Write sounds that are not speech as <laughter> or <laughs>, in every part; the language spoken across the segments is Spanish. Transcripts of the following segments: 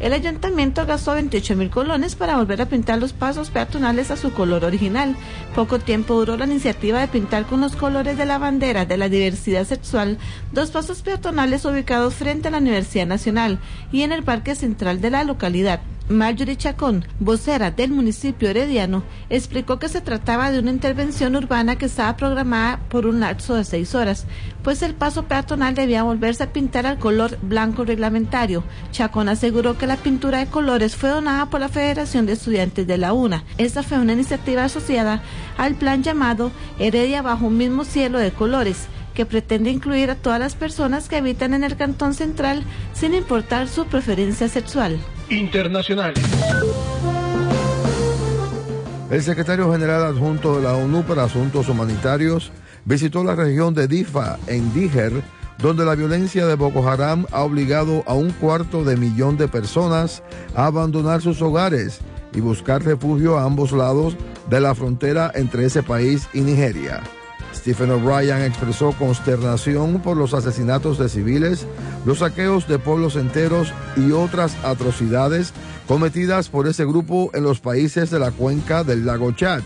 El ayuntamiento gastó 28 mil colones para volver a pintar los pasos peatonales a su color original. Poco tiempo duró la iniciativa de pintar con los colores de la bandera de la diversidad sexual dos pasos peatonales ubicados frente a la Universidad Nacional y en el Parque Central de la localidad. Marjorie Chacón, vocera del municipio herediano, explicó que se trataba de una intervención urbana que estaba programada por un lapso de seis horas, pues el paso peatonal debía volverse a pintar al color blanco reglamentario. Chacón aseguró que la pintura de colores fue donada por la Federación de Estudiantes de la UNA. Esta fue una iniciativa asociada al plan llamado Heredia bajo un mismo cielo de colores que pretende incluir a todas las personas que habitan en el Cantón Central sin importar su preferencia sexual. Internacionales. El secretario general adjunto de la ONU para Asuntos Humanitarios visitó la región de Difa, en Níger, donde la violencia de Boko Haram ha obligado a un cuarto de millón de personas a abandonar sus hogares y buscar refugio a ambos lados de la frontera entre ese país y Nigeria. Stephen O'Brien expresó consternación por los asesinatos de civiles, los saqueos de pueblos enteros y otras atrocidades cometidas por ese grupo en los países de la cuenca del lago Chad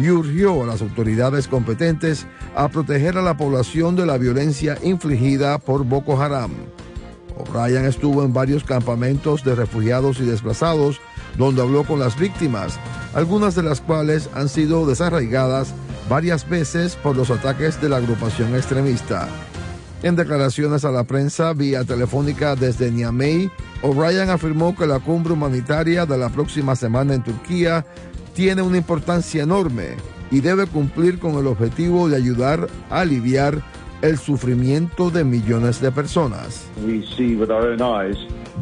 y urgió a las autoridades competentes a proteger a la población de la violencia infligida por Boko Haram. O'Brien estuvo en varios campamentos de refugiados y desplazados donde habló con las víctimas, algunas de las cuales han sido desarraigadas varias veces por los ataques de la agrupación extremista. En declaraciones a la prensa vía telefónica desde Niamey, O'Brien afirmó que la cumbre humanitaria de la próxima semana en Turquía tiene una importancia enorme y debe cumplir con el objetivo de ayudar a aliviar el sufrimiento de millones de personas.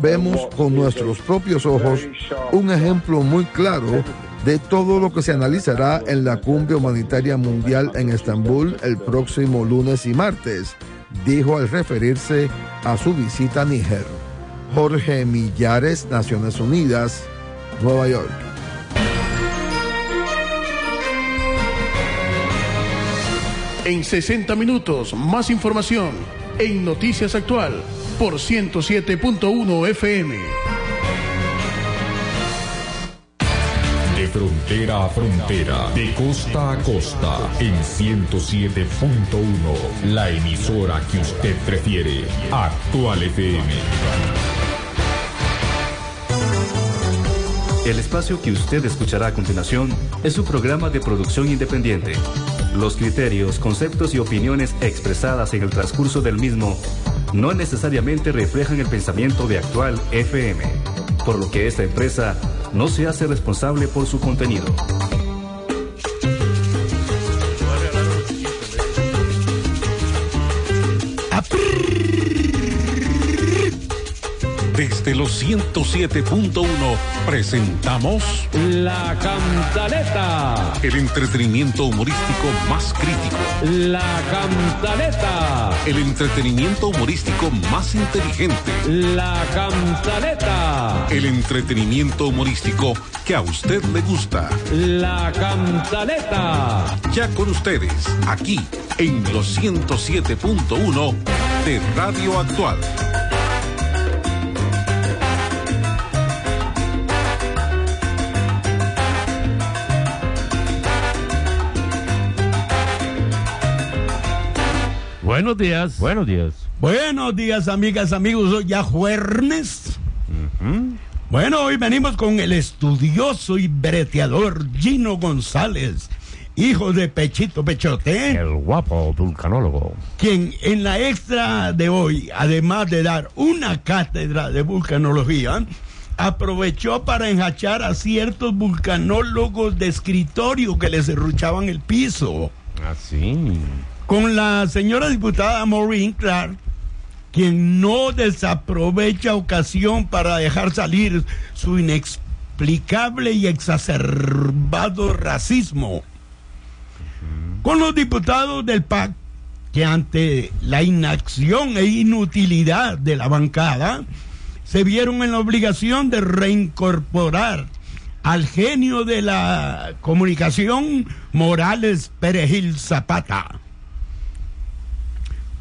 Vemos con nuestros propios ojos un ejemplo muy claro de todo lo que se analizará en la cumbre humanitaria mundial en Estambul el próximo lunes y martes, dijo al referirse a su visita a Níger. Jorge Millares, Naciones Unidas, Nueva York. En 60 minutos, más información en Noticias Actual por 107.1 FM. Frontera a frontera, de costa a costa, en 107.1, la emisora que usted prefiere, Actual FM. El espacio que usted escuchará a continuación es un programa de producción independiente. Los criterios, conceptos y opiniones expresadas en el transcurso del mismo no necesariamente reflejan el pensamiento de Actual FM, por lo que esta empresa no se hace responsable por su contenido. 107.1 presentamos La Cantaleta. el entretenimiento humorístico más crítico, La Cantaleta. el entretenimiento humorístico más inteligente, La Cantaleta. el entretenimiento humorístico que a usted le gusta. La Cantaleta. Ya con ustedes, aquí en los 107.1 de Radio Actual. Buenos días. Buenos días. Buenos días, amigas, amigos. Hoy ya jueves. Bueno, hoy venimos con el estudioso y breteador Gino González, hijo de Pechito Pechote, El guapo vulcanólogo. quien en la extra de hoy, además de dar una cátedra de vulcanología, aprovechó para enjachar a ciertos vulcanólogos de escritorio que les serruchaban el piso. Así. Con la señora diputada Maureen Clark quien no desaprovecha ocasión para dejar salir su inexplicable y exacerbado racismo. Con los diputados del PAC, que ante la inacción e inutilidad de la bancada, se vieron en la obligación de reincorporar al genio de la comunicación Morales Perejil Zapata.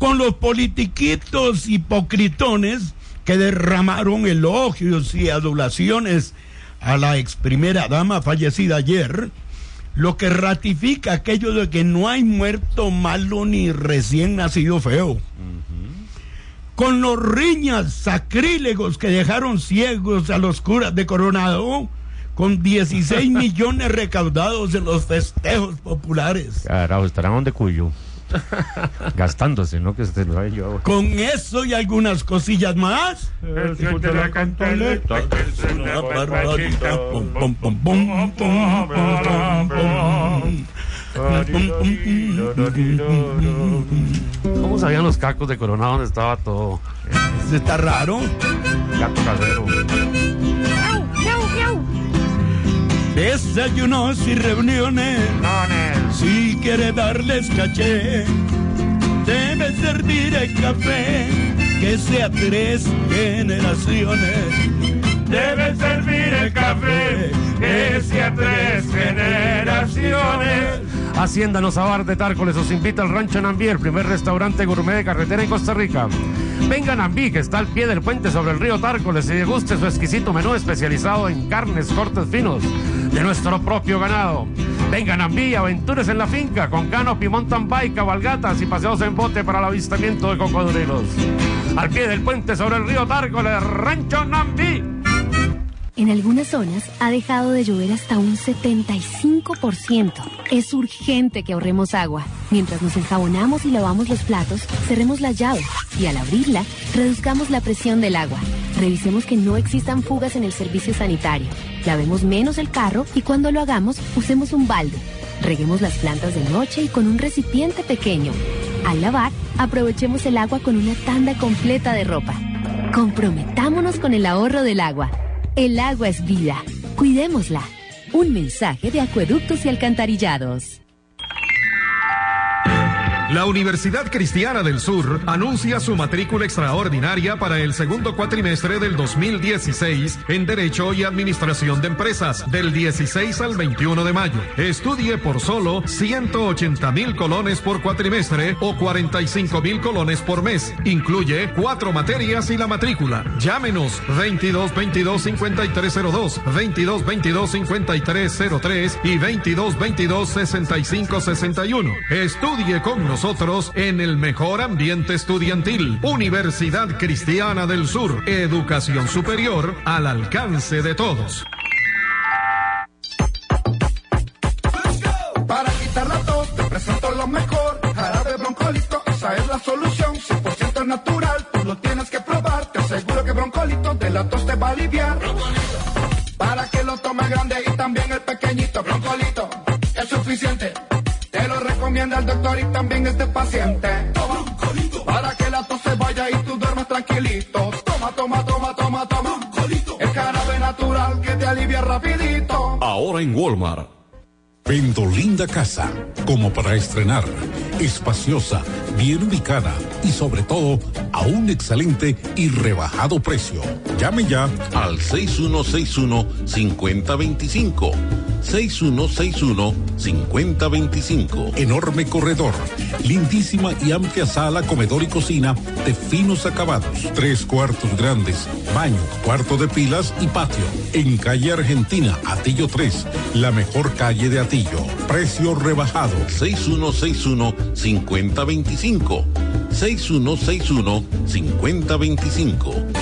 Con los politiquitos hipocritones que derramaron elogios y adulaciones a la ex primera dama fallecida ayer, lo que ratifica aquello de que no hay muerto malo ni recién nacido feo. Con los riñas sacrílegos que dejaron ciegos a los curas de Coronado, con 16 <laughs> millones recaudados en los festejos populares. Carajo, estarán donde cuyo. <laughs> Gastándose, ¿no? Que se lo haya llevado. Con eso y algunas cosillas más. Escucha la cantaleta, que es una barbaridad. Pum, pum, pum, pum, pum, pum, pum, ¿Cómo sabían los cacos de Coronado dónde estaba todo? Está raro. Gato casero. Desayunos y reuniones. Si quiere darles caché, debe servir el café que sea tres generaciones. Debe servir el café que sea tres generaciones. Hacienda Nozabar de Tárcoles os invita al Rancho Nambí, el primer restaurante gourmet de carretera en Costa Rica. Venga a Nambí, que está al pie del puente sobre el río Tárcoles y deguste su exquisito menú especializado en carnes, cortes finos de nuestro propio ganado. Venga a Nambí, aventuras en la finca con canopy, mountain bike, cabalgatas y paseos en bote para el avistamiento de cocodrilos. Al pie del puente sobre el río Tárcoles, Rancho Nambí. En algunas zonas ha dejado de llover hasta un 75%. Es urgente que ahorremos agua. Mientras nos enjabonamos y lavamos los platos, cerremos la llave y al abrirla, reduzcamos la presión del agua. Revisemos que no existan fugas en el servicio sanitario. Lavemos menos el carro y cuando lo hagamos, usemos un balde. Reguemos las plantas de noche y con un recipiente pequeño. Al lavar, aprovechemos el agua con una tanda completa de ropa. Comprometámonos con el ahorro del agua. El agua es vida. Cuidémosla. Un mensaje de acueductos y alcantarillados. La Universidad Cristiana del Sur anuncia su matrícula extraordinaria para el segundo cuatrimestre del 2016 en Derecho y Administración de Empresas del 16 al 21 de mayo. Estudie por solo 180 mil colones por cuatrimestre o 45 mil colones por mes. Incluye cuatro materias y la matrícula. Llámenos 22 22 5302, 22 22 5303 y 22 22 65 61. Estudie con nosotros en el mejor ambiente estudiantil. Universidad Cristiana del Sur. Educación superior al alcance de todos. Para quitar la tos te presento lo mejor. Jarabe Broncolito, esa es la solución. 100% natural, tú lo tienes que probar. Te aseguro que Broncolito de la tos te va a aliviar. Para que lo tome grande y también el pequeñito. Broncolito es suficiente. Recomienda el doctor y también este paciente. Toma Broncolito. Para que la tos se vaya y tú duermas tranquilito. Toma, toma, toma, toma, toma. Broncolito. El jarabe natural que te alivia rapidito. Ahora en Walmart. Vendo linda casa, como para estrenar, espaciosa, bien ubicada y sobre todo a un excelente y rebajado precio. Llame ya al 6161-5025. 6161-5025. Enorme corredor, lindísima y amplia sala, comedor y cocina de finos acabados. Tres cuartos grandes, baño, cuarto de pilas y patio. En calle Argentina, Atillo 3, la mejor calle de Atillo. Precio rebajado. 6161-5025. 6161-5025.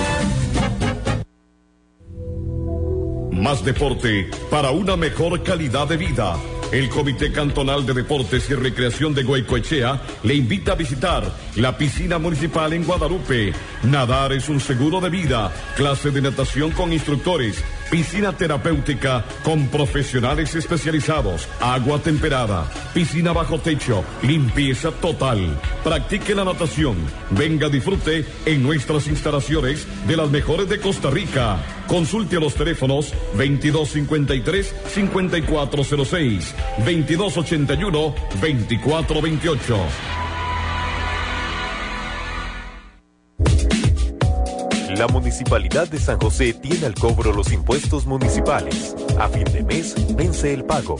Más deporte para una mejor calidad de vida. El Comité Cantonal de Deportes y Recreación de Goicoechea le invita a visitar la piscina municipal en Guadalupe. Nadar es un seguro de vida, clase de natación con instructores, piscina terapéutica con profesionales especializados, agua temperada, piscina bajo techo, limpieza total. Practique la natación. Venga, disfrute en nuestras instalaciones de las mejores de Costa Rica. Consulte a los teléfonos 2253-5406, 2281-2428. La Municipalidad de San José tiene al cobro los impuestos municipales. A fin de mes vence el pago.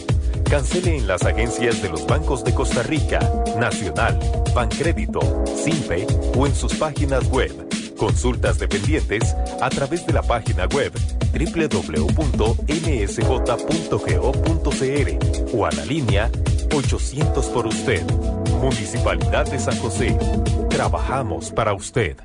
Cancele en las agencias de los bancos de Costa Rica, Nacional, Bancrédito, Simpe o en sus páginas web. Consultas dependientes a través de la página web www.msj.go.cr o a la línea 800 por usted. Municipalidad de San José. Trabajamos para usted.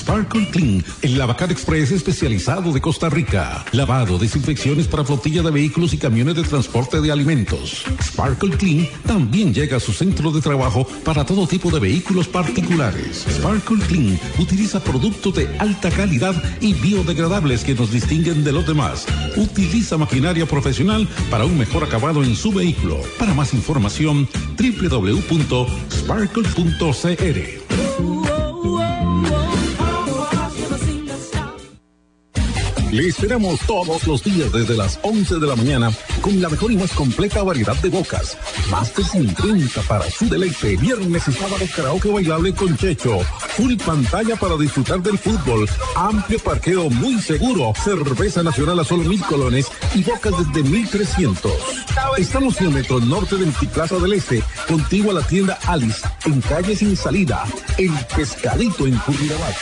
Sparkle Clean, el lavacar express especializado de Costa Rica. Lavado, desinfecciones para flotilla de vehículos y camiones de transporte de alimentos. Sparkle Clean también llega a su centro de trabajo para todo tipo de vehículos particulares. Sparkle Clean utiliza productos de alta calidad y biodegradables que nos distinguen de los demás. Utiliza maquinaria profesional para un mejor acabado en su vehículo. Para más información, www.sparkle.cr. Le esperamos todos los días desde las 11 de la mañana con la mejor y más completa variedad de bocas. Más de 50 para su deleite. Viernes y sábado karaoke bailable con Checho. Full pantalla para disfrutar del fútbol. Amplio parqueo muy seguro. Cerveza nacional a solo mil colones y bocas desde 1300. Estamos en el metro norte del Plaza del Este, contigo a la tienda Alice, en calle sin salida. El pescadito en Curridabat.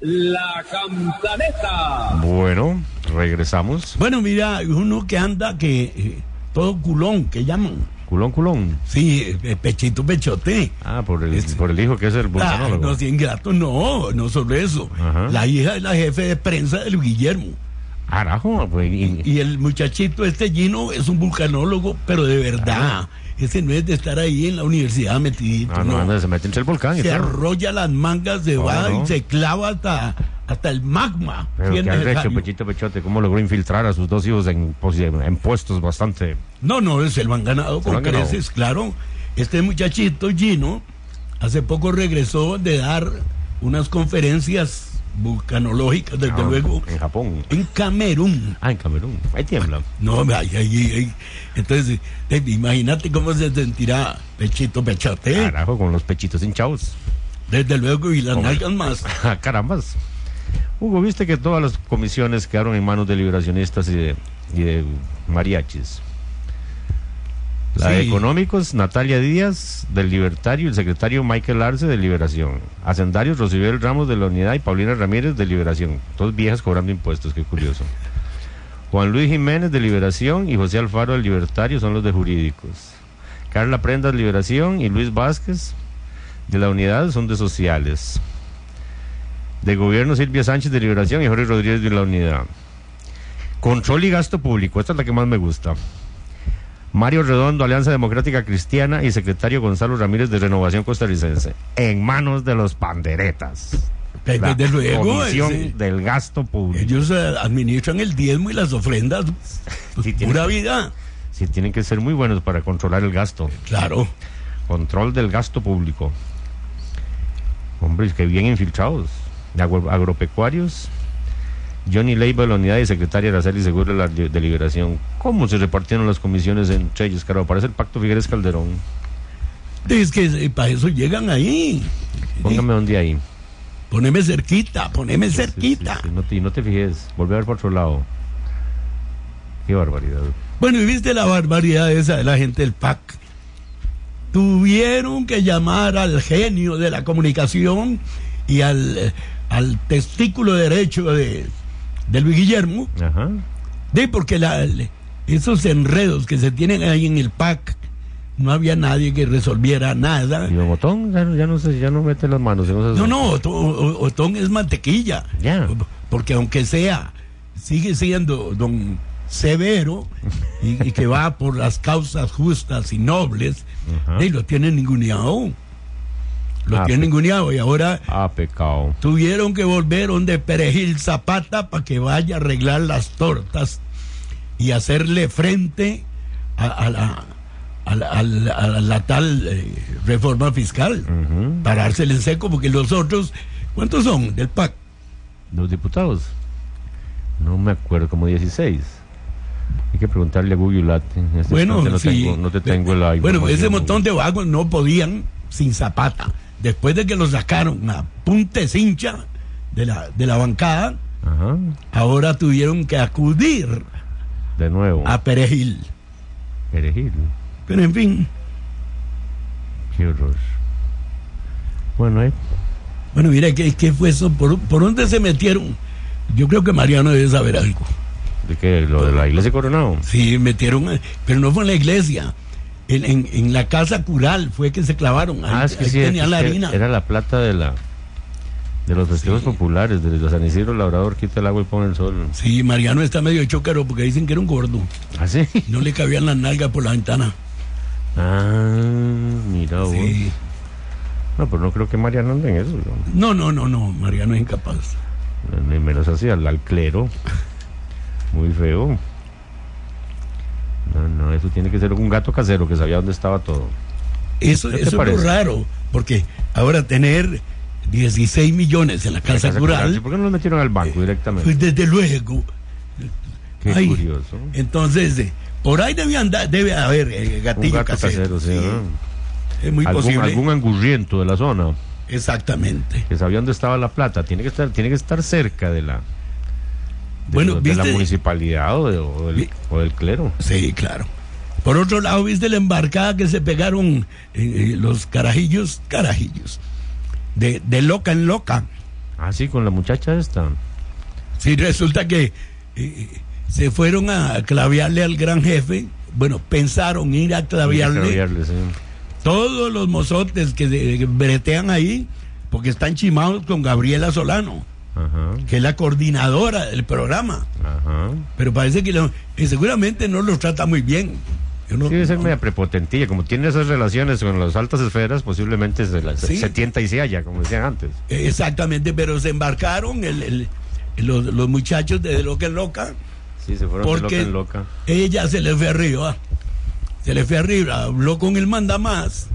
La Cantaleta. Bueno, regresamos. Bueno, mira, uno que anda que eh, todo culón, que llaman. Culón, culón. Sí, eh, pechito, pechote. Ah, por el, por el hijo que es el Ah, vulcanólogo. no, sí, ingrato, no, no solo eso. La hija es la jefe de prensa del Guillermo. Carajo, pues, y, Y el muchachito este Gino es un vulcanólogo, pero de verdad. Ese no es de estar ahí en la universidad metidito. Ah, no, no. anda, se mete entre el volcán se arrolla las mangas, se No, va no. y se clava hasta, hasta el magma. Pero si es ¿qué has hecho. Pechito Pechote? ¿Cómo logró infiltrar a sus dos hijos en, en puestos bastante... No, no, se lo han ganado con creces, claro. Este muchachito Gino hace poco regresó de dar unas conferencias vulcanológicas, desde Ah, luego, En Japón. en Camerún. Ah, en Camerún. Ahí tiembla. No, ay, ay, ay. entonces, imagínate cómo se sentirá Pechito Pechote. Carajo, con los pechitos hinchados. Desde luego, y las nalgas más. <laughs> Ah, Carambas. Hugo, viste que todas las comisiones quedaron en manos de liberacionistas y de, y de mariachis. La de. Económicos, Natalia Díaz, del Libertario, el secretario Michael Arce, de Liberación. Hacendarios, Rosibel Ramos, de la Unidad, y Paulina Ramírez, de Liberación. Todos viejas cobrando impuestos, qué curioso. Juan Luis Jiménez, de Liberación, y José Alfaro, del Libertario, son los de Jurídicos. Carla Prendas, Liberación, y Luis Vázquez, de la Unidad, son de Sociales. De Gobierno, Silvia Sánchez, de Liberación, y Jorge Rodríguez, de la Unidad. Control y gasto público, esta es la que más me gusta. Mario Redondo, Alianza Democrática Cristiana, y secretario Gonzalo Ramírez de Renovación Costarricense. En manos de los panderetas. Desde La luego, Comisión ese- del Gasto Público. Ellos eh, administran el diezmo y las ofrendas. <laughs> Pues, pura vida. Sí, tienen que ser muy buenos para controlar el gasto. Claro. Control del gasto público. Hombre, que bien infiltrados. Agro- agropecuarios. Johnny Leiva de la unidad y secretaria Seguro de la li- de Liberación. ¿Cómo se repartieron las comisiones entre ellos? Carajo, parece el pacto Figueres Calderón. Es que eh, para eso llegan ahí. Póngame un día ahí. Poneme cerquita, poneme cerquita. Y no te, y no te fijes, volver a ver por otro lado. Qué barbaridad. Bueno, y viste la barbaridad esa de la gente del PAC. Tuvieron que llamar al genio de la comunicación y al, eh, al testículo derecho de, de Luis Guillermo. Ajá. De porque la- esos enredos que se tienen ahí en el PAC, no había nadie que resolviera nada. Y Don Otón ya, no- ya no sé, ya no mete las manos. no, se- No, no, Otón, es mantequilla. Porque aunque sea, sigue siendo don severo y, y que va por las causas justas y nobles, y lo tienen ninguneado. Lo Ah, tienen ninguneado y ahora Ah, pecado. tuvieron que volver donde Perejil Zapata para que vaya a arreglar las tortas y hacerle frente a, a la, a la- a la- a la tal eh, reforma fiscal. Parársele en seco porque los otros, ¿cuántos son del PAC? Los diputados. No me acuerdo, como 16. Hay que preguntarle a Google Latte. En este Bueno, no, sí. tengo, no te tengo la Bueno, ese montón de vagos no podían sin Zapata. Después de que lo sacaron a punte cincha de la, de la bancada, Ajá. ahora tuvieron que acudir De nuevo. a Perejil. Perejil. Pero en fin, Qué horror. Bueno, eh. bueno, mira, ¿qué, qué fue eso? ¿Por, ¿Por dónde se metieron? Yo creo que Mariano debe saber algo. ¿De qué? ¿Lo de la iglesia Coronado? Sí, metieron, pero no fue en la iglesia. En, en, en la casa cural fue que se clavaron. Ahí, Ah, es que ahí sí, tenían es la harina. era la plata de la de los festivos populares, de los San Isidro Labrador, quita el agua y pone el sol. Sí, Mariano está medio chócaro porque dicen que era un gordo. ¿Ah, sí? No le cabían las nalgas por la ventana. Ah, mira vos. Sí. No, pero no creo que Mariano ande en eso. No, ¿no? no, no, no, Mariano es incapaz. Ni menos así, al, al clero. Muy feo. No, no, eso tiene que ser un gato casero que sabía dónde estaba todo. Eso, ¿Qué te eso es raro, porque ahora tener 16 millones en la La casa cural, cural, ¿sí? ¿Por qué no lo metieron al banco directamente? pues desde luego. Qué Ay, curioso. Entonces, eh, por ahí debe andar, debe haber eh, Un gatillo gato casero. casero, sí. sí. ¿no? Es muy algún, posible. algún angurriento de la zona Exactamente. que sabía dónde estaba la plata. Tiene que estar, tiene que estar cerca de la de, Bueno, de la municipalidad o, de- o del, o del clero. Sí, claro. Por otro lado, ¿viste la embarcada que se pegaron eh, eh, los carajillos? Carajillos. De, de loca en loca. Ah, sí, con la muchacha esta. Sí, resulta que eh, se fueron a claviarle al gran jefe. Bueno, pensaron ir a sí. todos los mozotes que, que bretean ahí, porque están chimados con Gabriela Solano, Ajá, que es la coordinadora del programa. ajá. Pero parece que, lo- que seguramente no los trata muy bien. No- Sí, debe ser media prepotentilla. Como tiene esas relaciones con las altas esferas, posiblemente se, la- Sí. se tienta y se halla, como decían antes. Exactamente, pero se embarcaron el- el- los, los muchachos de Loca en Loca. Sí, se fueron de loca Porque en loca. ella se le fue arriba. Se le fue arriba, habló con el mandamás.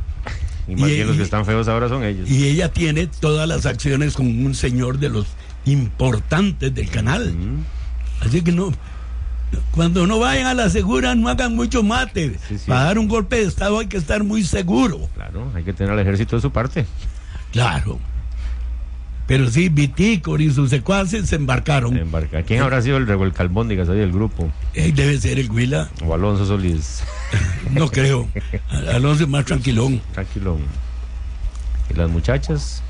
Y más Y- bien los que están feos ahora son ellos. Y ella tiene todas las acciones con un señor de los importantes del canal. Así que no. Cuando no vayan a la segura, no hagan mucho mate. Sí, sí. Para dar un golpe de Estado hay que estar muy seguro. Claro, hay que tener al ejército de su parte. Claro. Pero sí, Vitícor y sus secuaces se embarcaron. Embarca. ¿Quién habrá sido el el Calbóndigas ahí del grupo? Eh, debe ser el Huila. O Alonso Solís. <laughs> No creo. Al- Alonso es más tranquilón. Tranquilo. ¿Y las muchachas?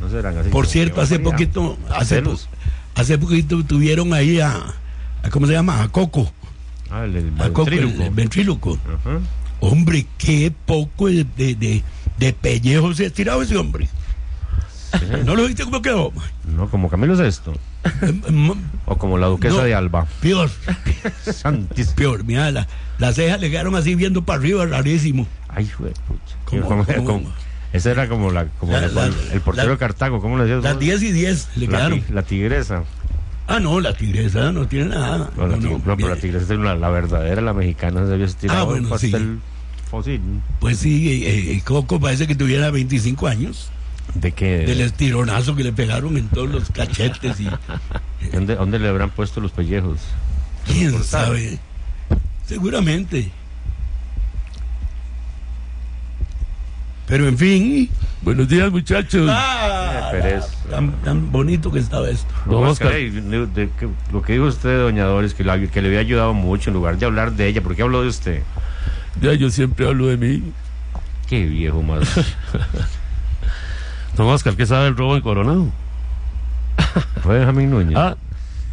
No serán así. Por como cierto, hace poquito, hace, po- hace poquito tuvieron ahí a, a- ¿cómo se llama? A Coco. Ah, el, el A Coco, el- ventríloco. el ventríloco. Ajá. Hombre, qué poco de, de, de, de pellejo se ha tirado ese hombre. ¿No lo viste cómo quedó? No, como Camilo Sesto. <laughs> O como la duquesa No. de Alba. Peor, Santísimo. peor. Mira, la- las cejas le quedaron así viendo para arriba, rarísimo. Ay, güey, pucha. ¿Cómo, Como- cómo? como- ese era como la, como La- la- la- el portero de Cartago, ¿cómo le decías? Las vos? 10 y 10 le quedaron. la tigresa. Ah, no, la tigresa no tiene nada. No, la, No, no, no, pero la tigresa es la, verdadera, la mexicana, se había estirado Ah, bueno, el pastel fósil. Pues sí, eh, eh, Coco parece que tuviera 25 años. ¿De qué? Del estironazo que le pegaron en todos los cachetes y ¿Dónde, dónde le habrán puesto los pellejos? quién sabe. Seguramente. Pero en fin. Buenos días, muchachos. Eh, Pérez. tan, tan bonito que estaba esto. Don Oscar, ey, de- de- que- lo que dijo usted, doña Doris, que, la- que le había ayudado mucho en lugar de hablar de ella, ¿por qué habló de usted? Ya, yo siempre hablo de mí. Qué viejo más. <laughs> Don Oscar, ¿qué sabe el robo en Coronado? <laughs> Fue Benjamín Núñez. Ah.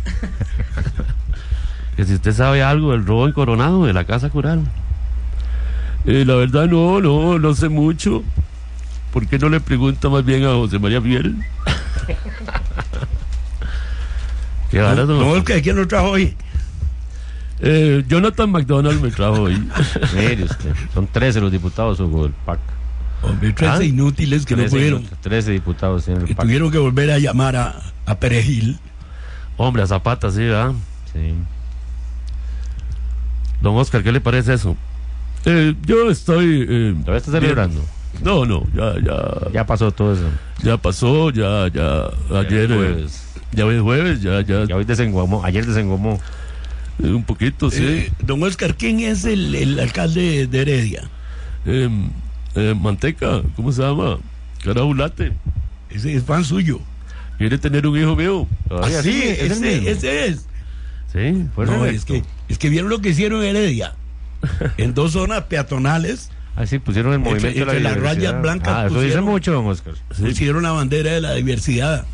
<laughs> que si usted sabe algo del robo en Coronado, de la Casa Cural. Eh, la verdad no, no, no sé mucho. ¿Por qué no le pregunta más bien a José María Fiel? <laughs> Qué No, barato. no, el que quién lo trajo hoy. Eh, Jonathan McDonald me trajo hoy. <laughs> Mire usted, son 13 los diputados, Hugo, del PAC. Hombre, 13 ¿Ah? inútiles que no 13 pudieron. inútiles, 13 diputados tiene el Que PAC. tuvieron que volver a llamar a, a Perejil. Hombre, a Zapata, sí, ¿verdad? Sí. Don Oscar, ¿qué le parece eso? Eh, yo estoy... Eh, ¿Todavía está celebrando? No, no, ya, ya... Ya pasó todo eso. Ya pasó, ya, ya, ayer... es eh, jueves. ya hoy es jueves, ya, ya... Ya hoy desengomó, ayer desengomó. eh, un poquito, sí. Eh, don Oscar, ¿quién es el, el alcalde de Heredia? Eh, eh, Manteca, ¿cómo se llama? Carabulate. Ese es fan suyo. Quiere tener un hijo mío. Ah, sí, es el ese, ese es. Sí, fue No, es que, es que vieron lo que hicieron en Heredia. <laughs> en dos zonas peatonales Ah, sí, pusieron el Entre- movimiento de la entre las diversidad. rayas blancas Ah, eso dice pusieron- mucho, don Oscar. pusieron la bandera de la diversidad.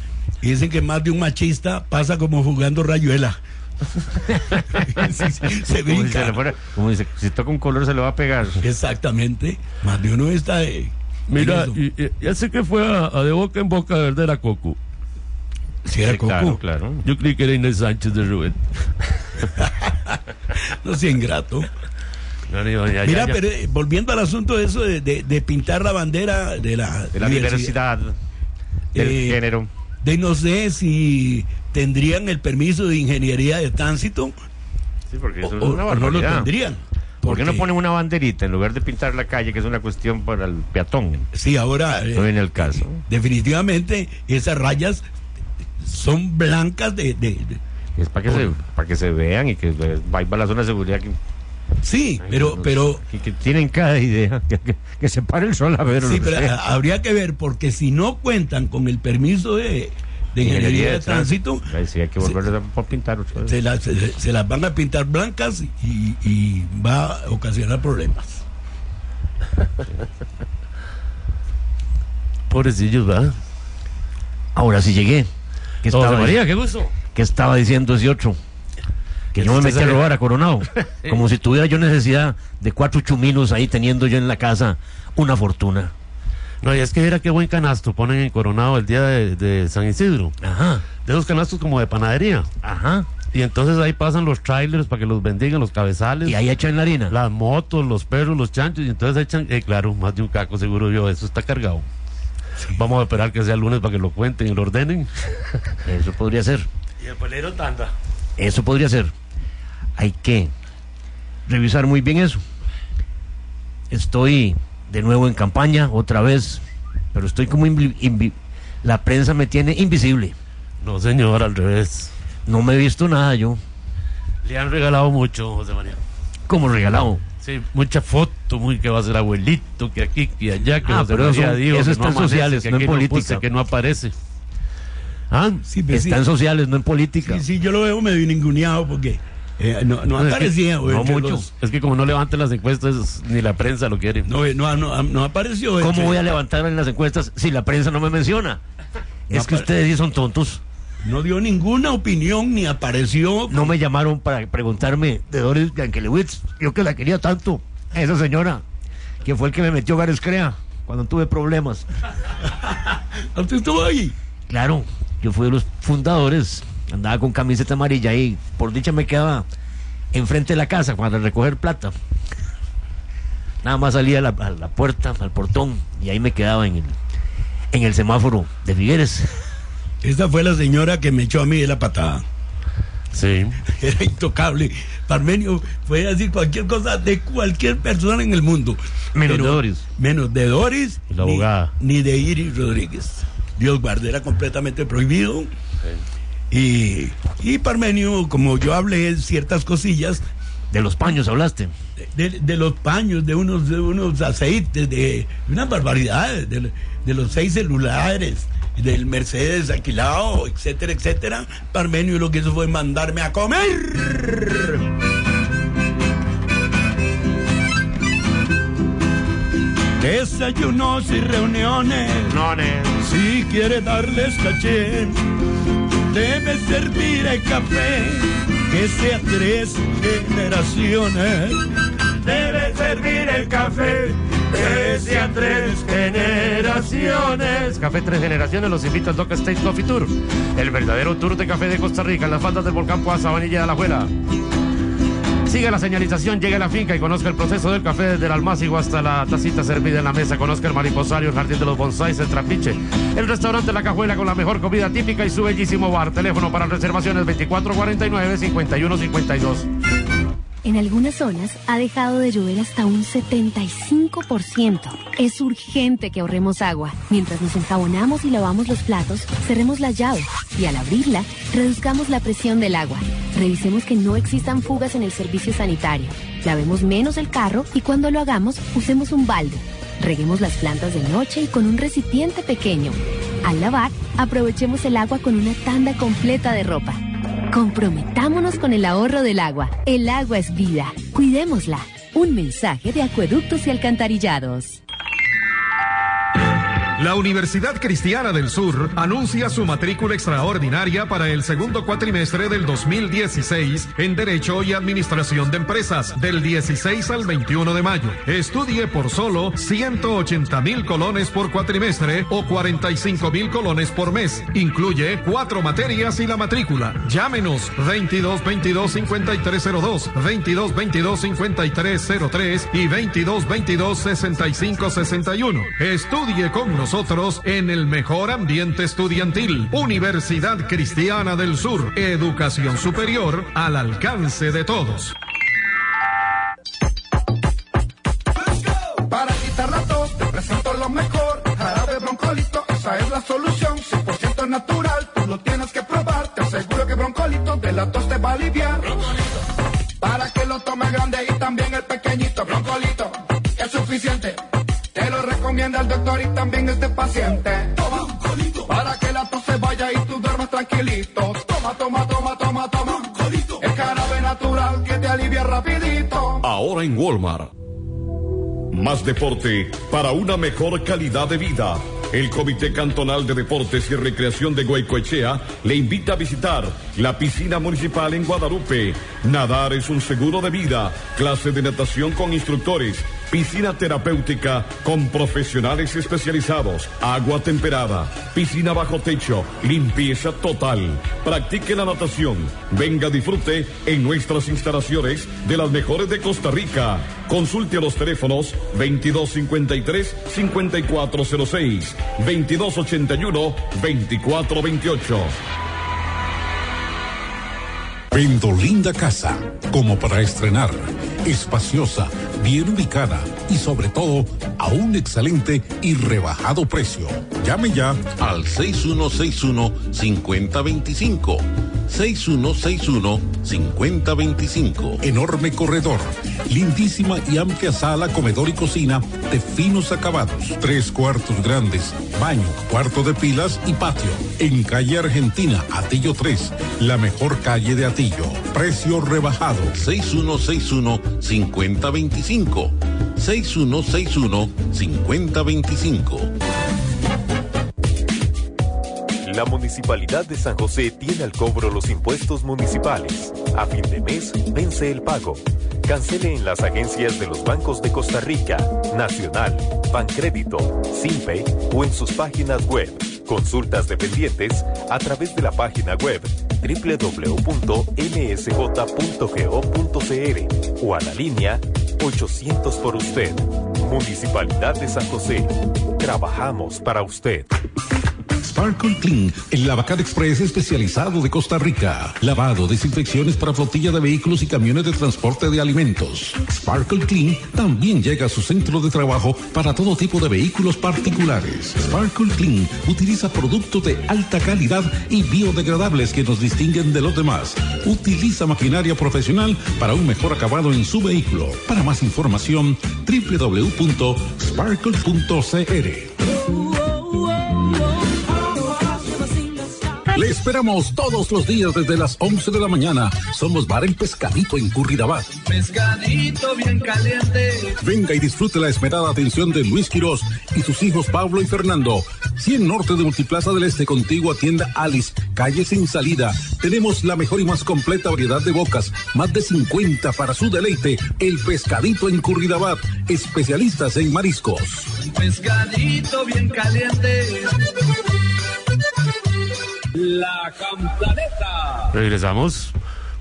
Y dicen que más de un machista pasa como jugando rayuela. <laughs> Sí, sí, se Como si, brinca. se le fuera- como dice, si toca un color se le va a pegar. Exactamente. Más de uno está. eh, Mira, y, y- ya sé que fue a, a de boca en boca de verdad era Coco. Si era Sí, Coco. claro, claro. Yo creí que era Inés Sánchez de Rubén. <laughs> No sea ingrato. Ya, Mira, ya. pero eh, volviendo al asunto de eso de, de- de pintar la bandera de la, De la diversidad del Eh, género. De no sé si tendrían el permiso de ingeniería de tránsito Sí, porque eso o, es una o no lo tendrían. ¿Por qué no ponen una banderita en lugar de pintar la calle, que es una cuestión para el peatón? Sí, ahora eh, No viene el caso. definitivamente esas rayas son blancas de, de- de- Es para que, se, para que se vean y que eh, va va la zona de seguridad. Que, sí, pero no, pero que, que tienen cada idea. <laughs> Que, que- que se pare el sol a ver. sí, pero ah, habría que ver porque si no cuentan con el permiso de, de ingeniería de tránsito sí hay que volver a pintar se las, se, se las van a pintar blancas y, y va a ocasionar problemas. <laughs> Pobrecillos, ¿verdad? Ahora sí llegué. ¿Qué estaba, María, qué gusto. ¿Qué estaba diciendo ese otro? Que yo me metí a robar a Coronado. <laughs> Como si tuviera yo necesidad de cuatro chuminos ahí teniendo yo en la casa una fortuna. No, y es que mira qué buen canasto ponen en Coronado el día de, de San Isidro. Ajá, De esos canastos como de panadería. ajá. Y entonces ahí pasan los trailers para que los bendigan, los cabezales. Y ahí echan la harina. Las motos, los perros, los chanchos. Y entonces echan, eh, claro, más de un caco seguro yo. Eso está cargado. Vamos a esperar que sea lunes para que lo cuenten y lo ordenen. Eso podría ser. Y el pelero tanda. Eso podría ser. Hay que revisar muy bien eso. Estoy de nuevo en campaña, otra vez, pero estoy como invi- invi- la prensa me tiene invisible. No, señor, al revés. No me he visto nada yo, Le han regalado mucho, José María. como regalado. Sí, mucha foto, muy que va a ser abuelito, que aquí, que allá, que Ah, José pero María eso- dijo eso que está en amanece, sociales, que no en política. puse, que no aparece. Ah, Sí, pues, sí. Están sociales, no en política. Sí, sí, yo lo veo medio ninguneado porque eh, no, no es que- aparecía. güey, no entre mucho. los- Es que como no levanten las encuestas, ni la prensa lo quiere. no, eh, no, no, no apareció. ¿Cómo entre- voy a levantar en las encuestas si la prensa no me menciona? No es que ustedes sí son tontos. No dio ninguna opinión ni apareció. No me llamaron para preguntarme de Doris Yankelewicz, yo que la quería tanto, esa señora, que fue el que me metió Gares Crea cuando tuve problemas. <laughs> ¿Usted estuvo ahí? Claro, yo fui de los fundadores, andaba con camiseta amarilla y por dicha me quedaba enfrente de la casa cuando recoger plata. Nada más salía a la, a la puerta, al portón, y ahí me quedaba en el, en el semáforo de Figueres. Esta fue la señora que me echó a mí de la patada. Sí. <laughs> Era intocable. Parmenio puede decir cualquier cosa de cualquier persona en el mundo. Menos de Doris. Menos de Doris. La ni- abogada. Ni, de Iris Rodríguez. Dios guarde, era completamente prohibido. Y, y Parmenio, como yo hablé ciertas cosillas, De los paños hablaste. de, de los paños, de unos, de unos aceites, de unas barbaridades, de, de los seis celulares, del Mercedes alquilado, etcétera, etcétera. Parmenio lo que hizo fue mandarme a comer. Desayunos y reuniones, si quiere darles caché, debe servir el café, que sea tres generaciones. Debe servir el café, que sea tres generaciones. Café Tres Generaciones los invita al Doca State Coffee Tour, el verdadero tour de café de Costa Rica en las faldas del volcán Poa Sabanilla de la Juela. Siga la señalización, llegue a la finca y conozca el proceso del café desde el almácigo hasta la tacita servida en la mesa. Conozca el mariposario, el jardín de los bonsáis, el trapiche, el restaurante La Cajuela con la mejor comida típica y su bellísimo bar. Teléfono para reservaciones 2449-5152. En algunas zonas ha dejado de llover hasta un 75%. Es urgente que ahorremos agua. Mientras nos enjabonamos y lavamos los platos, cerremos la llave y al abrirla, reduzcamos la presión del agua. Revisemos que no existan fugas en el servicio sanitario. Lavemos menos el carro y cuando lo hagamos, usemos un balde. Reguemos las plantas de noche y con un recipiente pequeño. Al lavar, aprovechemos el agua con una tanda completa de ropa. Comprometámonos con el ahorro del agua. El agua es vida. Cuidémosla. Un mensaje de acueductos y alcantarillados. La Universidad Cristiana del Sur anuncia su matrícula extraordinaria para el segundo cuatrimestre del 2016 en Derecho y Administración de Empresas del 16 al 21 de mayo. Estudie por solo 180 mil colones por cuatrimestre o 45 mil colones por mes. Incluye cuatro materias y la matrícula. Llámenos 22 22 5302, 22 22 5303 y 22 22 65 61. Estudie con nosotros en el mejor ambiente estudiantil. Universidad Cristiana del Sur. Educación superior al alcance de todos. Para quitar la tos, te presento lo mejor. Jarabe broncolito, esa es la solución. 100% natural, tú lo tienes que probar. Te aseguro que broncolito de la tos te va a aliviar. Para que lo tomes grande y también el pequeñito. Broncolito, es suficiente. Te lo recomienda el doctor y también este paciente. Toma, para que la tos se vaya y tú duermas tranquilito. Toma, toma, toma, toma, toma. El jarabe natural que te alivia rapidito. Ahora en Walmart. Más deporte para una mejor calidad de vida. El Comité Cantonal de Deportes y Recreación de Guaycoechea le invita a visitar la piscina municipal en Guadalupe. Nadar es un seguro de vida. Clase de natación con instructores. Piscina terapéutica con profesionales especializados. Agua temperada. Piscina bajo techo. Limpieza total. Practique la natación. Venga, disfrute en nuestras instalaciones de las mejores de Costa Rica. Consulte los teléfonos 2253-5406, 2281-2428. Vendo linda casa, como para estrenar, espaciosa, bien ubicada y sobre todo a un excelente y rebajado precio. Llame ya al 6161-5025. 6161-5025. Enorme corredor, lindísima y amplia sala, comedor y cocina de finos acabados. Tres cuartos grandes, baño, cuarto de pilas y patio. En calle Argentina, Atillo 3, la mejor calle de Atillo. Precio rebajado, 6161-5025. 6161-5025. La Municipalidad de San José tiene al cobro los impuestos municipales. A fin de mes, vence el pago. Cancele en las agencias de los bancos de Costa Rica, Nacional, Bancrédito, Simpe o en sus páginas web. Consultas dependientes a través de la página web www.msj.go.cr o a la línea 800 por usted. Municipalidad de San José. Trabajamos para usted. Sparkle Clean, el lavacar express especializado de Costa Rica. Lavado, desinfecciones para flotilla de vehículos y camiones de transporte de alimentos. Sparkle Clean también llega a su centro de trabajo para todo tipo de vehículos particulares. Sparkle Clean utiliza productos de alta calidad y biodegradables que nos distinguen de los demás. Utiliza maquinaria profesional para un mejor acabado en su vehículo. Para más información, www.sparkle.cr. Le esperamos todos los días desde las 11 de la mañana. Somos Bar El Pescadito en Curridabat. Pescadito bien caliente. Venga y disfrute la esperada atención de Luis Quirós y sus hijos Pablo y Fernando. 100 Norte de Multiplaza del Este, contigua tienda Alice, calle sin salida. Tenemos la mejor y más completa variedad de bocas, más de 50 para su deleite. El Pescadito en Curridabat, especialistas en mariscos. Pescadito bien caliente. La campaneta. Regresamos.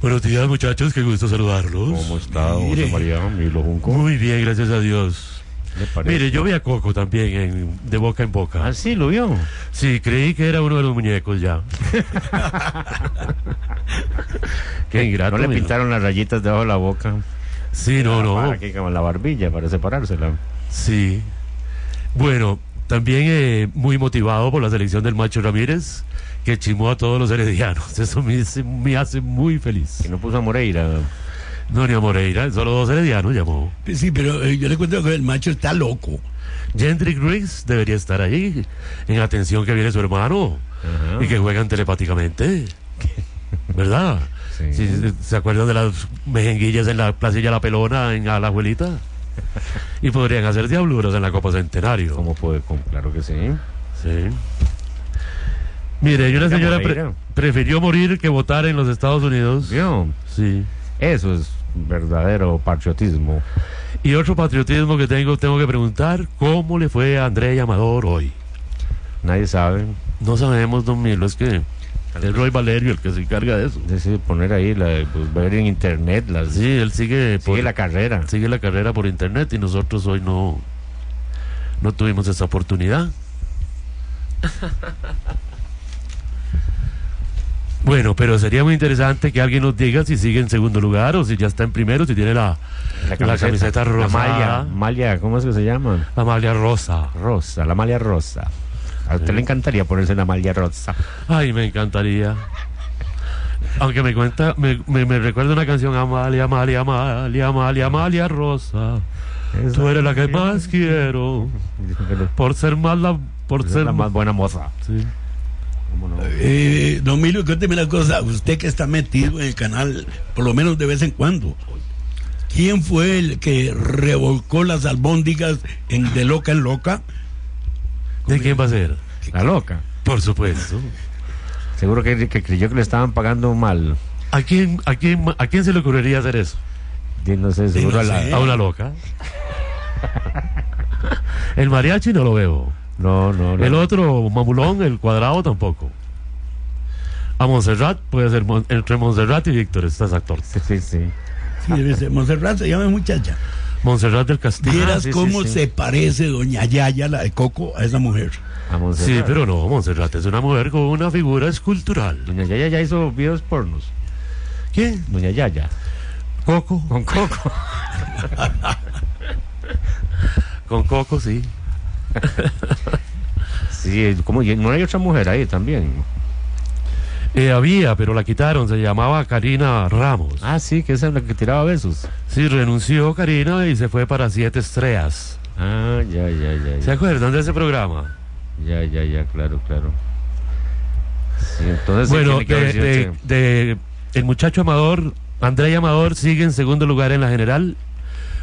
Buenos días, muchachos, qué gusto saludarlos. ¿Cómo está, José María Milo Junco? Muy bien, gracias a Dios. Mire, yo vi a Coco también en- de boca en boca. Ah, sí, lo vio. Sí, creí que era uno de los muñecos ya. <laughs> Qué ingrato. ¿No le pintaron las rayitas debajo de la boca? Sí, no, no. Para que como la barbilla, para separársela. Sí. Bueno, también eh, muy motivado por la selección del Macho Ramírez, que chimó a todos los heredianos. <laughs> Eso me, hace- me hace muy feliz. Que no puso a Moreira. No, ni a Moreira, solo dos heredianos llamó. Sí, pero eh, yo le cuento que el macho está loco. Gendrick Riggs debería estar ahí, en atención que viene su hermano Ajá. y que juegan telepáticamente. <laughs> ¿Verdad? Sí. Sí, ¿se- ¿Se acuerdan de las mejenguillas en la placilla La Pelona en a la abuelita? <laughs> Y podrían hacer diabluras en la Copa Centenario. ¿Cómo puede? Claro que sí. Sí. Mire, y una señora pre- prefirió morir que votar en los Estados Unidos. ¿Vio? Sí. Eso es verdadero patriotismo. Y otro patriotismo que tengo, tengo que preguntar, ¿cómo le fue a Andrea Amador hoy? Nadie sabe. No sabemos, don Milo, es que es Roy Valerio el que se encarga de eso. Decide poner ahí, la, pues, ver en internet las, Sí, él sigue, sigue la carrera. sigue la carrera por internet y nosotros hoy no, no tuvimos esa oportunidad. <laughs> Bueno, pero sería muy interesante que alguien nos diga si sigue en segundo lugar o si ya está en primero, si tiene la, la camiseta, La rosa. malla, malla, ¿cómo es que se llama? La malla rosa. Rosa, la malla rosa. A usted le encantaría ponerse la malla rosa. Ay, me encantaría. Aunque me cuenta, me, me, me recuerda una canción Amalia, Amalia, Amalia, Amalia, Amalia Rosa. Tú eres la que más quiero. <laughs> Por ser más la, por ser la más buena moza. Sí. ¿Cómo no? Eh, don cuénteme una cosa. Usted que está metido en el canal, por lo menos de vez en cuando. ¿Quién fue el que revolcó las albóndigas en De Loca en Loca? ¿De quién va a ser? La loca. Por supuesto. Seguro que, que creyó que le estaban pagando mal. ¿A quién, a quién, a quién se le ocurriría hacer eso? No sé, seguro no a la- sé. A una loca. <laughs> El mariachi no lo veo. No, no, no. El otro mamulón, el cuadrado tampoco. A Montserrat puede ser Mon- entre Montserrat y Víctor, estás actor. Sí, sí, sí. Sí, debe ser. Montserrat se llama muchacha. Montserrat del Castillo. Vieras Ah, sí, cómo sí. se parece doña Yaya, la de Coco, a esa mujer. A Sí, pero no, Montserrat es una mujer con una figura escultural. Doña Yaya ya hizo videos pornos. ¿Quién? Doña Yaya. Coco. Con Coco. <laughs> Con Coco, sí. <laughs> Sí, como no hay otra mujer ahí también. Eh, había, pero la quitaron, se llamaba Karina Ramos. Ah, sí, que esa es la que tiraba besos. Sí, renunció Karina y se fue para Siete Estrellas. Ah, ya, ya, ya. ¿Se acuerdan de ese programa? ya, ya, ya, claro, claro. Sí, entonces, sí, Bueno, de, el muchacho Amador, Andrea Amador, sigue en segundo lugar en la general,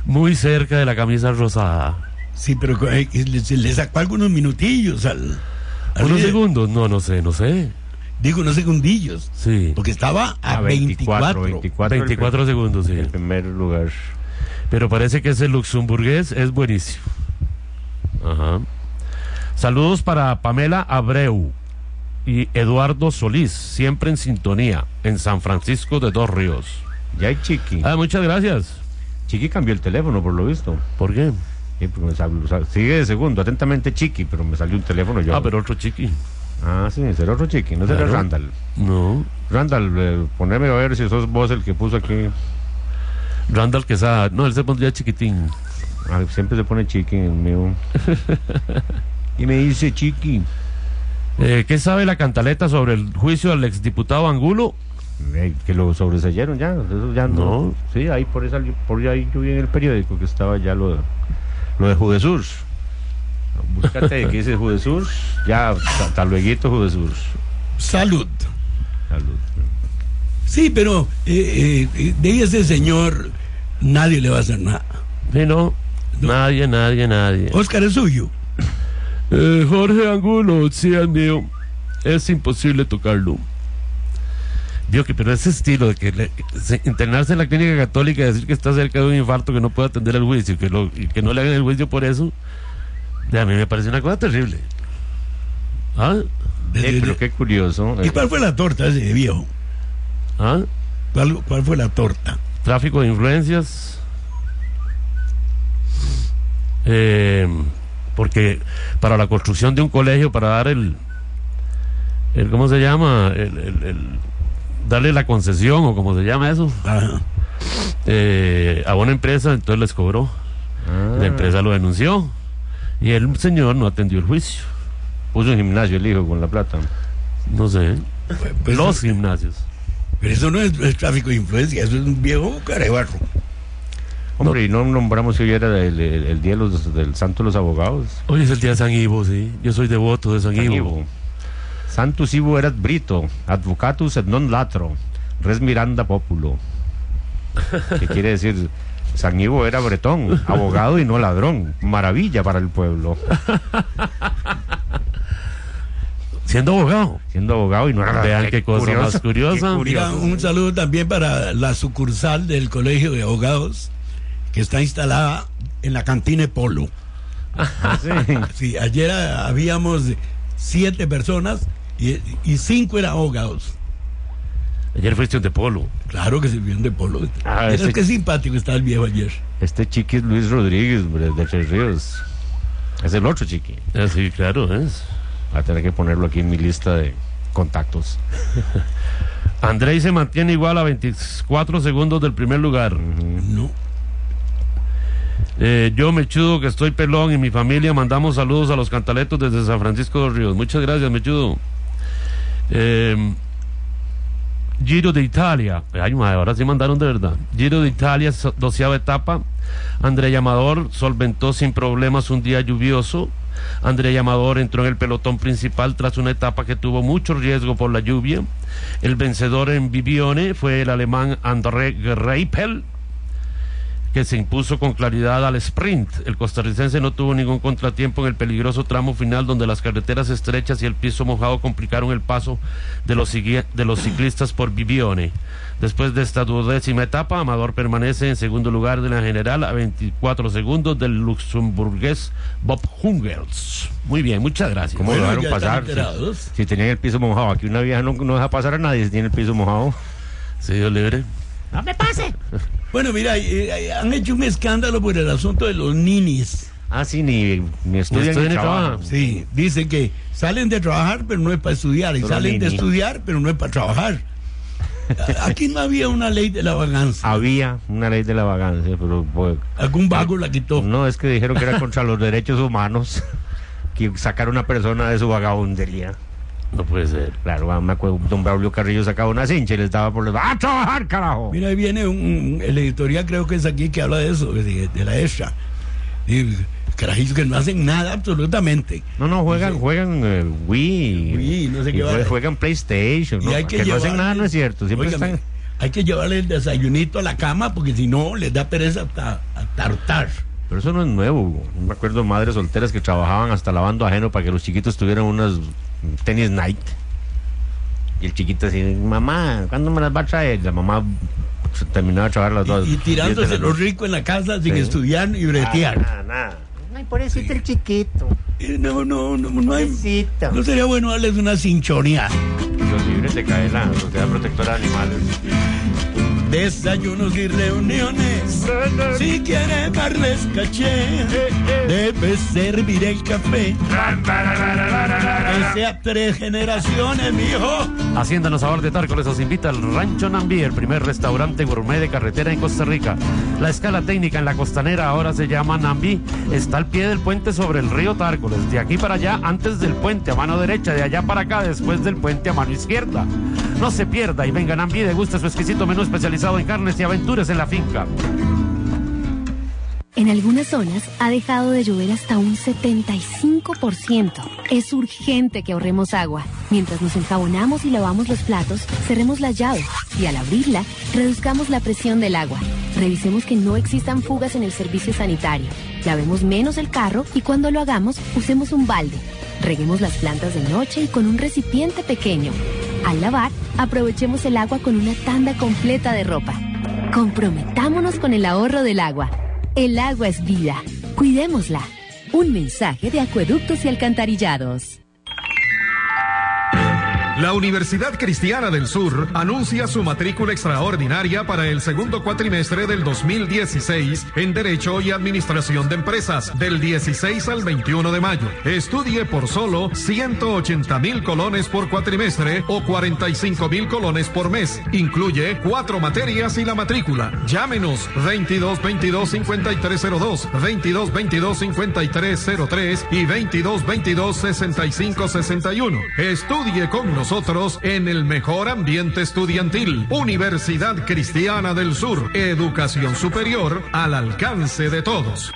muy cerca de la camisa rosada. Sí, pero eh, le, se le sacó algunos minutillos al. al ¿Unos líder. segundos? No, no sé, no sé. Digo, unos segundillos. Sí. Porque estaba a Ah, 24. 24, 24 segundos, sí. En primer lugar. Pero parece que ese luxemburgués es buenísimo. Ajá. Saludos para Pamela Abreu y Eduardo Solís, siempre en sintonía, en San Francisco de Dos Ríos. Ya hay Chiqui. Ah, muchas gracias. Chiqui cambió el teléfono, por lo visto. ¿Por qué? Sí, porque me sal- o sea, sigue de segundo, atentamente Chiqui, pero me salió un teléfono yo. Ah, pero otro chiqui. Ah, sí, será otro Chiqui, no será Claro. Randall. No. Randall, eh, poneme a ver si sos vos el que puso aquí. Randall Quesada. No, él se pondría chiquitín. Ah, siempre se pone Chiqui en el mío. <laughs> y me dice Chiqui. Eh, ¿Qué sabe la cantaleta sobre el juicio al exdiputado Angulo? Eh, que lo sobreseyeron ya, eso ya no. No. Sí, ahí por, esa, por ahí yo vi en el periódico que estaba ya lo lo de Judesur. Búscate <laughs> que dice Judesur, ya, hasta luego Judesur. Salud. Salud. Sí, pero eh, eh, de ese señor nadie le va a hacer nada. Sí, no. Nadie, nadie, nadie. Oscar es suyo. Eh, Jorge Angulo, sí es mío. Es imposible tocarlo. Vio que, pero ese estilo de que le- se- internarse en la clínica católica y decir que está cerca de un infarto, que no puede atender el juicio que lo- y que no le hagan el juicio por eso, a mí me parece una cosa terrible. ¿Ah? De- Eh, pero qué curioso. ¿Y eh, cuál fue la torta ese viejo? ¿Ah? ¿Cuál, cuál fue la torta? Tráfico de influencias. Eh, porque para la construcción de un colegio, para dar el, el ¿cómo se llama? El, el- el- darle la concesión o como se llama eso, eh, a una empresa, entonces les cobró. Ah. La empresa lo denunció y el señor no atendió el juicio. Puso un gimnasio el hijo con la plata. No sé. Pues, Los gimnasios. Pero eso no es, tráfico de influencia, eso es un viejo carebarro. Hombre, y no nombramos que hoy era el, el- el día de los- del Santo de los Abogados. Hoy es el día de San Ivo, sí. Yo soy devoto de San, San Ivo. Ivo. Santus Ivo erat brito, advocatus et non latro, res miranda populo. Que quiere decir, San Ivo era bretón, abogado y no ladrón. Maravilla para el pueblo. Siendo abogado. Siendo abogado y no era Vean qué cosa más curiosa. qué Mira, curioso. un saludo también para la sucursal del Colegio de Abogados que está instalada en la cantina de Polo. Sí, ayer ah, habíamos siete personas y, y cinco eran abogados. Ayer fuiste de polo. Claro que se vieron de Polo. Ah, ese- qué simpático está el viejo ayer. Este chiqui es Luis Rodríguez, hombre, de Tres Ríos. Es el otro chiqui. Ah, sí, claro, es. Voy a tener que ponerlo aquí en mi lista de contactos. <laughs> Andrei se mantiene igual a 24 segundos del primer lugar. No. Eh, yo Mechudo, que estoy pelón y mi familia, mandamos saludos a los cantaletos desde San Francisco de los Ríos. Muchas gracias, Mechudo. Eh, Giro de Italia. Ay, madre, ahora sí mandaron de verdad. Giro de Italia, doceava etapa. André Amador solventó sin problemas un día lluvioso. André Amador entró en el pelotón principal tras una etapa que tuvo mucho riesgo por la lluvia. El vencedor en Bibione fue el alemán André Greipel que se impuso con claridad al sprint. El costarricense no tuvo ningún contratiempo en el peligroso tramo final donde las carreteras estrechas y el piso mojado complicaron el paso de los, de los ciclistas por Bibione. Después de esta duodécima etapa, Amador permanece en segundo lugar de la general a 24 segundos del luxemburgués Bob Hungels. Muy bien, muchas gracias. ¿Cómo lo dejaron pasar? Si, si tenían el piso mojado. Aquí una vieja no, no deja pasar a nadie si tiene el piso mojado. Sí, Dios libre. ¡No me pase! <laughs> Bueno, mira, eh, eh, han hecho un escándalo por el asunto de los ninis. Ah, sí, ni, ni estudian ni, trabajan. Sí, dicen que salen de trabajar, pero no es para estudiar. Y Solo salen de estudiar, pero no es para trabajar. A- <laughs> Aquí no había una ley de la vagancia. Había una ley de la vagancia, pero... Pues, Algún vago la quitó. No, es que dijeron que era contra los derechos humanos <laughs> que sacar a una persona de su vagabundería. No puede ser. Claro, ah, me acuerdo, don Braulio Carrillo sacaba una cincha y les daba por los... ¡A trabajar, carajo! Mira, ahí viene un, un- el editorial, creo que es aquí que habla de eso, de, de la extra. Carajillos que no hacen nada absolutamente. No, no, juegan, juegan eh, Wii, Wii, no sé qué vale. juegan PlayStation, Y ¿no? hay que que no hacen llevarle- nada, no es cierto. Siempre están... Hay que llevarle el desayunito a la cama porque si no les da pereza hasta a tartar. Pero eso no es nuevo. Hugo. Me acuerdo de madres solteras que trabajaban hasta lavando ajeno para que los chiquitos tuvieran unas tenis night. Y el chiquito así, mamá, ¿cuándo me las va a traer? La mamá se terminaba de trabajar las dos. Y tirándose diez de la lo noche. rico en la casa sin Sí. estudiar y bretear. Nada, nada. Ay, pobrecito el chiquito. Eh, No, no, no, no hay. No sería bueno darles una cinchoneada. Los libres de cae la Sociedad Protectora de Animales. Desayunos y reuniones. Si quiere darles caché, debe servir el café. Que sea tres generaciones, mijo. Hacienda Sabor de Tárcoles os invita al Rancho Nambí, el primer restaurante gourmet de carretera en Costa Rica. La escala técnica en la costanera ahora se llama Nambí. Está al pie del puente sobre el río Tárcoles. De aquí para allá, antes del puente a mano derecha, de allá para acá, después del puente a mano izquierda. No se pierda y venga a Nambí, deguste su exquisito menú especializado en carnes y aventuras en la finca. En algunas zonas ha dejado de llover hasta un 75%. Es urgente que ahorremos agua. Mientras nos enjabonamos y lavamos los platos, cerremos la llave y al abrirla, reduzcamos la presión del agua. Revisemos que no existan fugas en el servicio sanitario. Lavemos menos el carro y cuando lo hagamos, usemos un balde. Reguemos las plantas de noche y con un recipiente pequeño. Al lavar, aprovechemos el agua con una tanda completa de ropa. Comprometámonos con el ahorro del agua. El agua es vida. Cuidémosla. Un mensaje de acueductos y alcantarillados. La Universidad Cristiana del Sur anuncia su matrícula extraordinaria para el segundo cuatrimestre del 2016 en Derecho y Administración de Empresas del 16 al 21 de mayo. Estudie por solo 180 mil colones por cuatrimestre o 45 mil colones por mes. Incluye cuatro materias y la matrícula. Llámenos 22 22 5302, 22 22 5303 y 22 22 65 61. Estudie con nosotros en el mejor ambiente estudiantil. Universidad Cristiana del Sur. Educación superior al alcance de todos.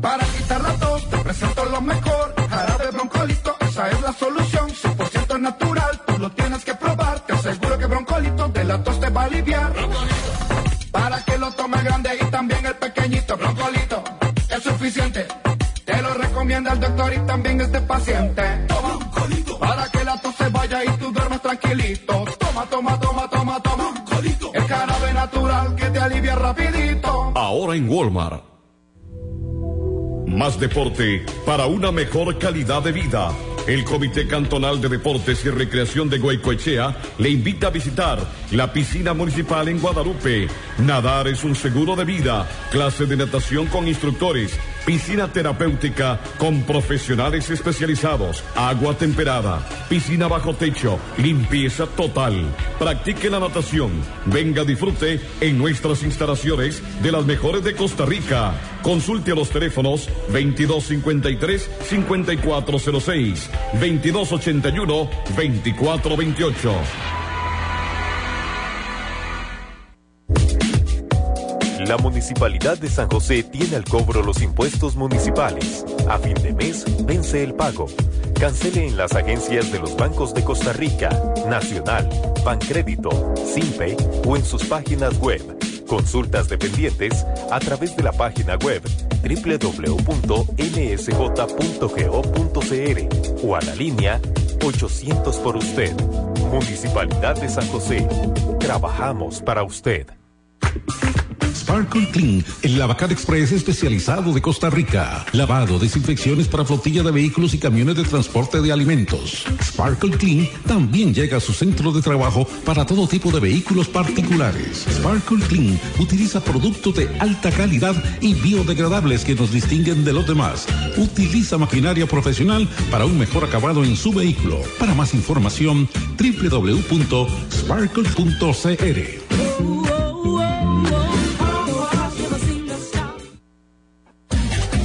Para quitar la tos, te presento lo mejor. Jarabe Broncolito, esa es la solución. 100% natural, tú lo tienes que probar. Te aseguro que Broncolito de la tos te va a aliviar. Para que lo tome grande y también el pequeñito. Broncolito es suficiente. Recomienda el doctor y también este paciente. Toma Broncolito. Para que la tos se vaya y tú duermas tranquilito. Toma, toma, toma, toma, toma. Broncolito. El jarabe natural que te alivia rapidito. Ahora en Walmart. Más deporte para una mejor calidad de vida. El Comité Cantonal de Deportes y Recreación de Guaycoechea le invita a visitar la piscina municipal en Guadalupe. Nadar es un seguro de vida. Clase de natación con instructores. Piscina terapéutica con profesionales especializados. Agua temperada. Piscina bajo techo. Limpieza total. Practique la natación. Venga, disfrute en nuestras instalaciones de las mejores de Costa Rica. Consulte a los teléfonos 2253-5406, 2281-2428. La Municipalidad de San José tiene al cobro los impuestos municipales. A fin de mes, vence el pago. Cancele en las agencias de los bancos de Costa Rica, Nacional, Bancrédito, Simpe o en sus páginas web. Consultas dependientes a través de la página web www.nsj.go.cr o a la línea 800 por usted. Municipalidad de San José. Trabajamos para usted. Sparkle Clean, el lavacar express especializado de Costa Rica. Lavado, desinfecciones para flotilla de vehículos y camiones de transporte de alimentos. Sparkle Clean también llega a su centro de trabajo para todo tipo de vehículos particulares. Sparkle Clean utiliza productos de alta calidad y biodegradables que nos distinguen de los demás. Utiliza maquinaria profesional para un mejor acabado en su vehículo. Para más información, www.sparkle.cr.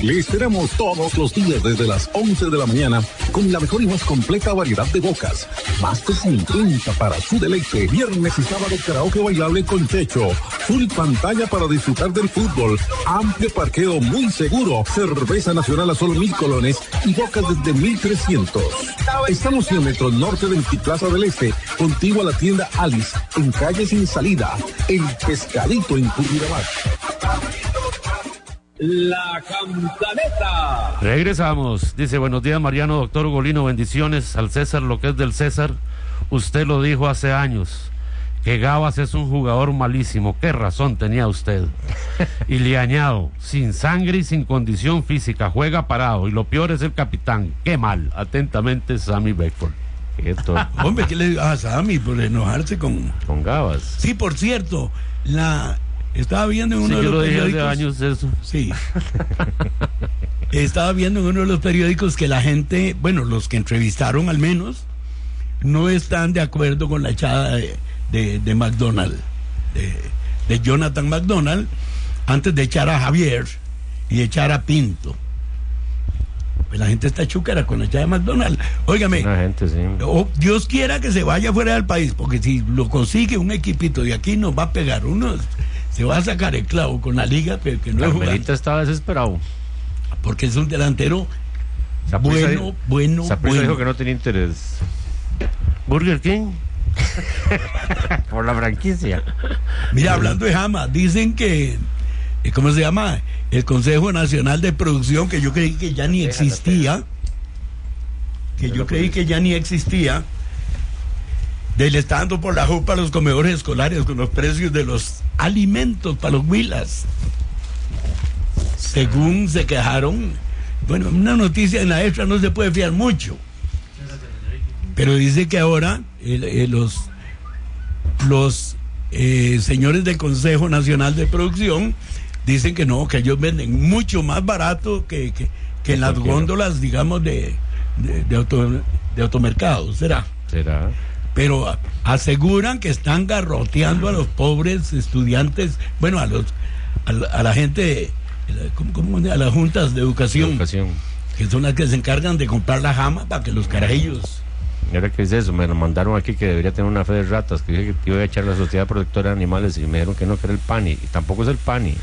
Le esperamos todos los días desde las 11 de la mañana con la mejor y más completa variedad de bocas. Más de 50 para su deleite. Viernes y sábado karaoke bailable con techo. Full pantalla para disfrutar del fútbol. Amplio parqueo muy seguro. Cerveza nacional a solo mil colones y bocas desde 1300. Estamos en el metro norte del Plaza del Este, contigo a la tienda Alice, en calle sin salida. El pescadito en Curridabat. La Campaneta. Regresamos. Dice, buenos días Mariano, doctor Ugolino, bendiciones al César, lo que es del César. Usted lo dijo hace años, que Gabas es un jugador malísimo. ¿Qué razón tenía usted? <laughs> Y le añado, sin sangre y sin condición física, juega parado. Y lo peor es el capitán. Qué mal. Atentamente, Sammy Beckford. Hombre, ¿qué le digo a Sammy por enojarse con... Con Gabas. Sí, por cierto, la... Estaba viendo en uno Sí, de los periódicos... años eso. Sí. <laughs> Estaba viendo en uno de los periódicos que la gente, bueno, los que entrevistaron al menos, no están de acuerdo con la echada de, de, de McDonald, de, de Jonathan McDonald, antes de echar a Javier y echar a Pinto. Pues la gente está chúcara con la echada de McDonald. Óigame, La gente, sí. o Dios quiera que se vaya fuera del país, porque si lo consigue un equipito de aquí nos va a pegar uno, se va a sacar el clavo con la liga, pero que no es. Carmelita estaba desesperado. Porque es un delantero Saprissa bueno, bueno, bueno. dijo que no tenía interés. Burger King. <laughs> Por la franquicia. Mira, hablando de Jama, dicen que, eh, ¿cómo se llama? El Consejo Nacional de Producción, que yo creí que ya ni existía, que yo creí que ya ni existía, de le está dando por la jupa a los comedores escolares con los precios de los alimentos para los huilas. Según se quejaron bueno, una noticia en la extra no se puede fiar mucho. Pero dice que ahora eh, eh, los, los eh, señores del Consejo Nacional de Producción dicen que no, que ellos venden mucho más barato que, que, que en las góndolas, digamos, de, de, de auto- de automercados. ¿Será? Será. Pero aseguran que están garroteando a los pobres estudiantes, bueno, a los a la, a la gente, ¿cómo- cómo a las juntas de educación, que son las que se encargan de comprar la jama para que los carajillos. Ahora que dice eso, me lo mandaron aquí que debería tener una fe de ratas, que dije que iba a echar la Sociedad Protectora de Animales y me dijeron que no, que era el PANI. Y tampoco es el PANI,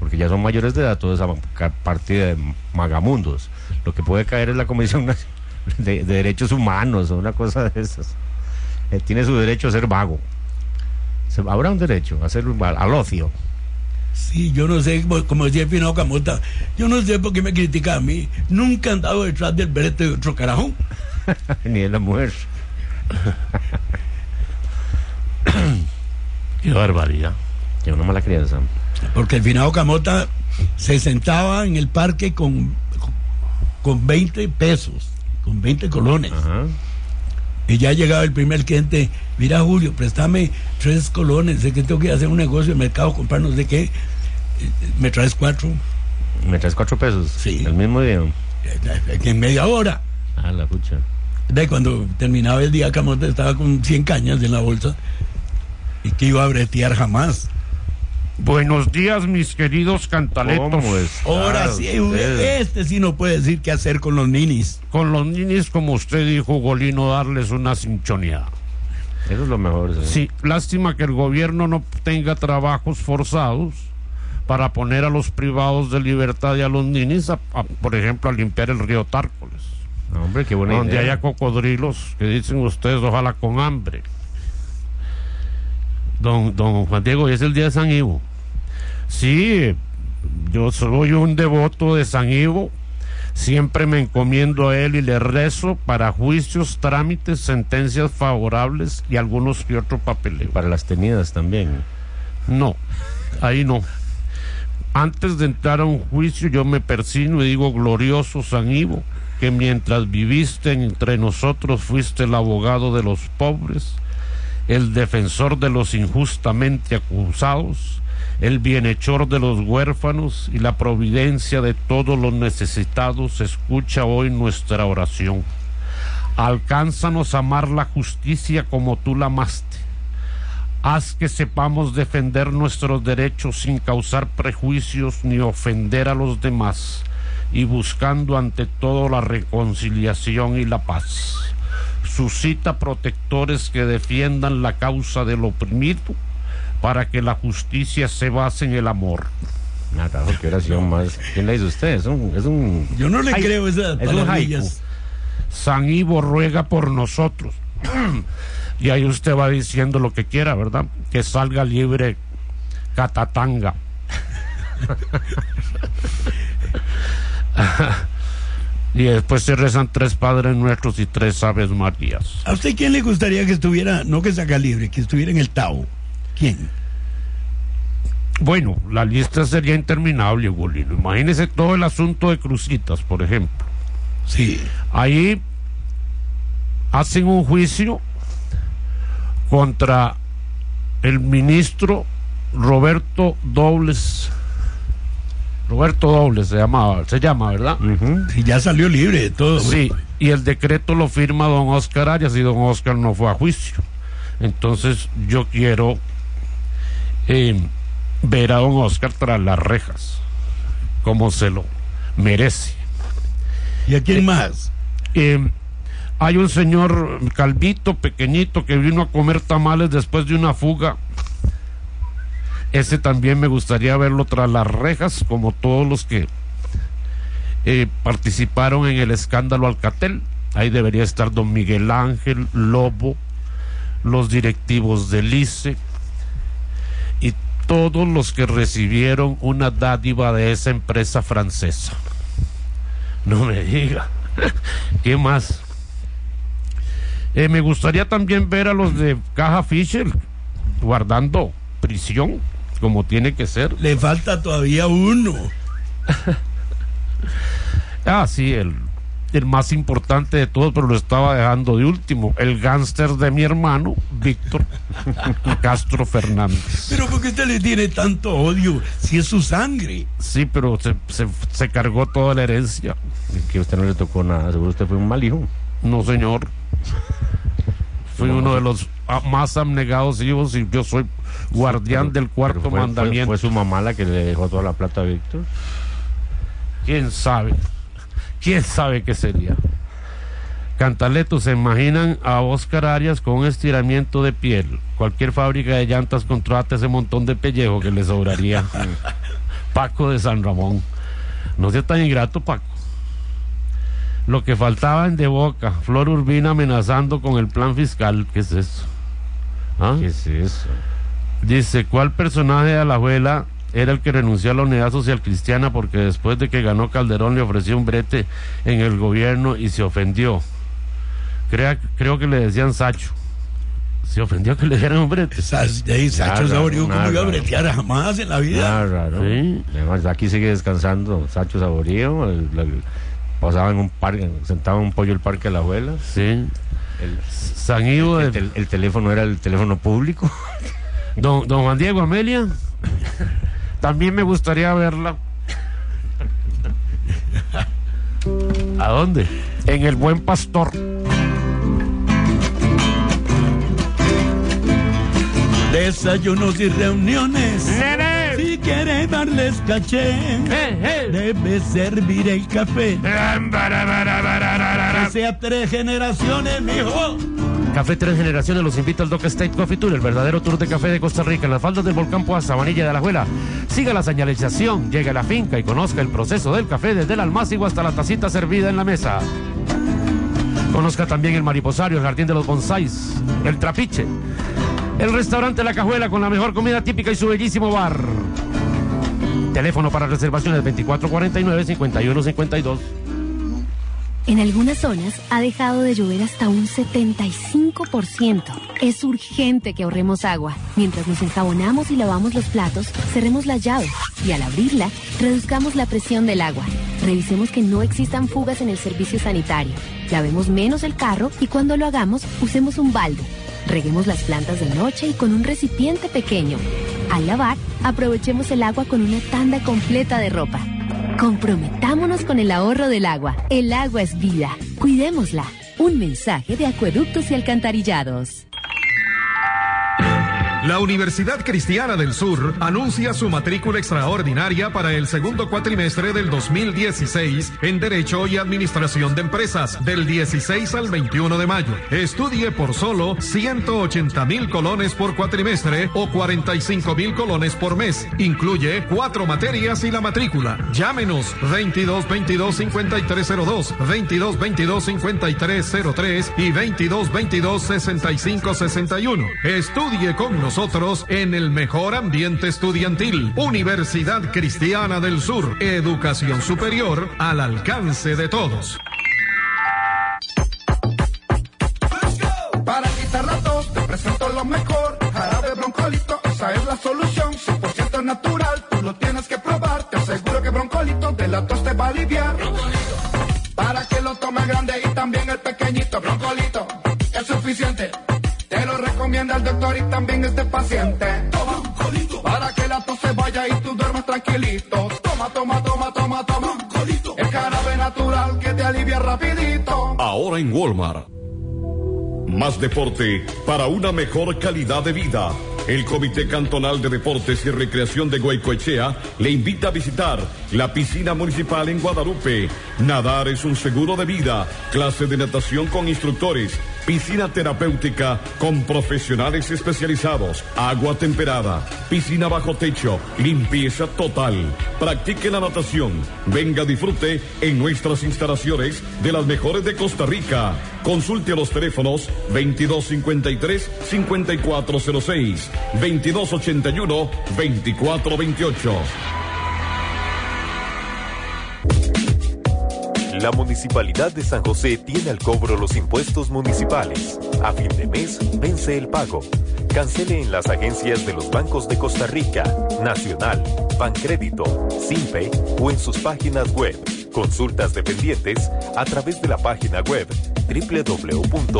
porque ya son mayores de edad, toda esa partida de magamundos. Lo que puede caer es la Comisión <laughs> de, de Derechos Humanos o una cosa de esas. Eh, tiene su derecho a ser vago. Habrá un derecho a ser al, al ocio. Sí, yo no sé, como- decía el Pinao Camota, yo no sé por qué me critica a mí. Nunca han dado detrás del brete de otro carajo. <laughs> Ni de la mujer. Qué barbaridad. Qué una mala crianza. Porque el finado Camota se sentaba en el parque con, con 20 pesos, con 20 colones. Y ya llegaba el primer cliente, mira Julio, préstame tres colones, sé que tengo que hacer un negocio de mercado, comprar no sé qué, me traes cuatro. ¿Me traes cuatro pesos? Sí. El mismo día. En media hora. Ah, la pucha. De cuando terminaba el día, Camota estaba con 100 cañas en la bolsa y que iba a bretear jamás. Buenos días, mis queridos cantaletos. ¿Cómo es? Ahora sí, este sí no puede decir qué hacer con los ninis. Con los ninis, como usted dijo, Golino, darles una cinchoneada. Eso es lo mejor. Sí, lástima que el gobierno no tenga trabajos forzados para poner a los privados de libertad y a los ninis, a- a, por ejemplo, a limpiar el río Tárcoles. No, hombre, qué buena Donde idea. haya cocodrilos que dicen ustedes, ojalá con hambre. Don, don Juan Diego, hoy es el día de San Ivo. Sí, yo soy un devoto de San Ivo. Siempre me encomiendo a él y le rezo para juicios, trámites, sentencias favorables y algunos que otro papeleo. Para las tenidas también. No, ahí no. Antes de entrar a un juicio yo me persino y digo, glorioso San Ivo, que mientras viviste entre nosotros fuiste el abogado de los pobres, el defensor de los injustamente acusados, el bienhechor de los huérfanos y la providencia de todos los necesitados, escucha hoy nuestra oración. Alcánzanos a amar la justicia como tú la amaste. Haz que sepamos defender nuestros derechos sin causar prejuicios ni ofender a los demás y buscando ante todo la reconciliación y la paz. Suscita protectores que defiendan la causa del oprimido para que la justicia se base en el amor. Nada, qué oración más. ¿Quién la hizo usted? Es un. Es un Yo no le Ay, creo esas Es un haiku. San Ivo ruega por nosotros. <clears throat> y ahí usted va diciendo lo que quiera, ¿verdad? Que salga libre Catatanga. <laughs> <laughs> y después se rezan tres Padres Nuestros y tres Aves Marías. ¿A usted quién le gustaría que estuviera, no que saca libre, que estuviera en el Tao? ¿Quién? Bueno, la lista sería interminable, Bolino. Imagínese todo el asunto de Crucitas, por ejemplo. Sí. Ahí hacen un juicio contra el ministro Roberto Dobles. Roberto Dobles se llamaba, se llama, ¿verdad? Sí, ya salió libre de todo. Sí, y el decreto lo firma don Oscar Arias y don Oscar no fue a juicio. Entonces yo quiero eh, ver a don Oscar tras las rejas, como se lo merece. ¿Y a quién más? Eh, hay un señor calvito, pequeñito, que vino a comer tamales después de una fuga. Ese también me gustaría verlo tras las rejas, como todos los que eh, participaron en el escándalo Alcatel. Ahí debería estar don Miguel Ángel, Lobo, los directivos del ICE y todos los que recibieron una dádiva de esa empresa francesa. No me diga. <laughs> ¿Qué más? Eh, me gustaría también ver a los de Caja Fisher guardando prisión, como tiene que ser. Le falta todavía uno. <laughs> Ah, sí, el, el más importante de todos, pero lo estaba dejando de último. El gángster de mi hermano, Víctor <laughs> Castro Fernández. Pero ¿por qué usted le tiene tanto odio si es su sangre? Sí, pero se, se, se cargó toda la herencia. Que a usted no le tocó nada, seguro usted fue un mal hijo. No, señor. <laughs> Fui uno de los más abnegados hijos y yo soy guardián del cuarto Pero fue- fue- mandamiento. Fue, su mamá la que le dejó toda la plata a Víctor. ¿Quién sabe? ¿Quién sabe qué sería? Cantaleto, ¿se imaginan a Oscar Arias con un estiramiento de piel? Cualquier fábrica de llantas contrata ese montón de pellejo que le sobraría. <laughs> Paco de San Ramón. No sea tan ingrato, Paco. Lo que faltaba en De Boca, Flor Urbina amenazando con el plan fiscal. ¿Qué es eso? ¿Ah? ¿Qué es eso? Dice, ¿cuál personaje de Alajuela era el que renunció a la unidad social cristiana porque después de que ganó Calderón le ofreció un brete en el gobierno y se ofendió? Crea- creo que le decían Sacho. Se ofendió que le dieran un brete. Ahí, Sacho Saborío, ¿cómo iba a bretear jamás en la vida? Raro. Sí. Además, aquí sigue descansando Sacho Saborío. el- el- pasaba en un parque, sentado en un pollo el parque de la abuela. Sí. El, San Ivo el, de- tel- el teléfono era el teléfono público. <laughs> Don, don Juan Diego Amelia. También me gustaría verla. ¿A dónde? En el Buen Pastor. Desayunos y reuniones. Si quiere darles caché, debe servir el café. Que sea tres generaciones, mijo. Café Tres Generaciones los invita al Doc State Coffee Tour, el verdadero tour de café de Costa Rica en las faldas del volcán Poa, Sabanilla de Alajuela. Siga la señalización, llegue a la finca y conozca el proceso del café desde el almácigo hasta la tacita servida en la mesa. Conozca también el mariposario, el jardín de los bonsáis, el trapiche, el restaurante La Cajuela con la mejor comida típica y su bellísimo bar. Teléfono para reservaciones 2449-5152. En algunas zonas ha dejado de llover hasta un 75%. Es urgente que ahorremos agua. Mientras nos enjabonamos y lavamos los platos, cerremos la llave y al abrirla, reduzcamos la presión del agua. Revisemos que no existan fugas en el servicio sanitario. Lavemos menos el carro y cuando lo hagamos, usemos un balde. Reguemos las plantas de noche y con un recipiente pequeño. Al lavar, aprovechemos el agua con una tanda completa de ropa. Comprometámonos con el ahorro del agua. El agua es vida. Cuidémosla. Un mensaje de acueductos y alcantarillados. La Universidad Cristiana del Sur anuncia su matrícula extraordinaria para el segundo cuatrimestre del 2016 en Derecho y Administración de Empresas del 16 al 21 de mayo. Estudie por solo 180 mil colones por cuatrimestre o 45 mil colones por mes. Incluye cuatro materias y la matrícula. Llámenos 22 22 5302, 22 22 5303 y 22 22 65 61. Estudie con nosotros en el mejor ambiente estudiantil. Universidad Cristiana del Sur. Educación superior al alcance de todos. Para quitar la tos, te presento lo mejor. Jarabe broncolito, esa es la solución. 100% natural, tú lo tienes que probar. Te aseguro que broncolito de la tos te va a aliviar. Para que lo tomes grande y también el pequeñito. Broncolito es suficiente. El doctor y también este paciente. Toma. Para que la tos se vaya y tú duermas tranquilito. Toma, toma, toma, toma, toma. Broncolito. El jarabe natural que te alivia rapidito. Ahora en Walmart. Más deporte para una mejor calidad de vida. El Comité Cantonal de Deportes y Recreación de Guaycoechea le invita a visitar la piscina municipal en Guadalupe. Nadar es un seguro de vida. Clase de natación con instructores. Piscina terapéutica con profesionales especializados. Agua temperada. Piscina bajo techo. Limpieza total. Practique la natación. Venga, disfrute en nuestras instalaciones de las mejores de Costa Rica. Consulte los teléfonos 2253-5406, 2281-2428. La Municipalidad de San José tiene al cobro los impuestos municipales. A fin de mes, vence el pago. Cancele en las agencias de los bancos de Costa Rica, Nacional, Bancrédito, Simpe o en sus páginas web Consultas dependientes a través de la página web www.msj.go.cr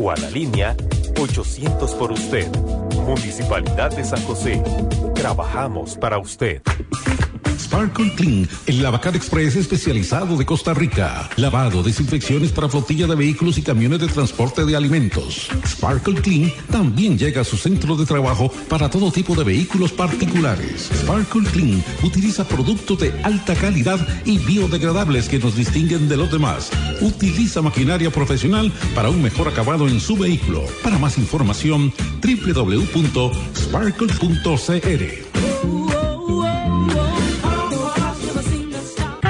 o a la línea 800 por usted. Municipalidad de San José. Trabajamos para usted. Sparkle Clean, el lavacar express especializado de Costa Rica. Lavado, desinfecciones para flotilla de vehículos y camiones de transporte de alimentos. Sparkle Clean también llega a su centro de trabajo para todo tipo de vehículos particulares. Sparkle Clean utiliza productos de alta calidad y biodegradables que nos distinguen de los demás. Utiliza maquinaria profesional para un mejor acabado en su vehículo. Para más información, www.sparkle.cr.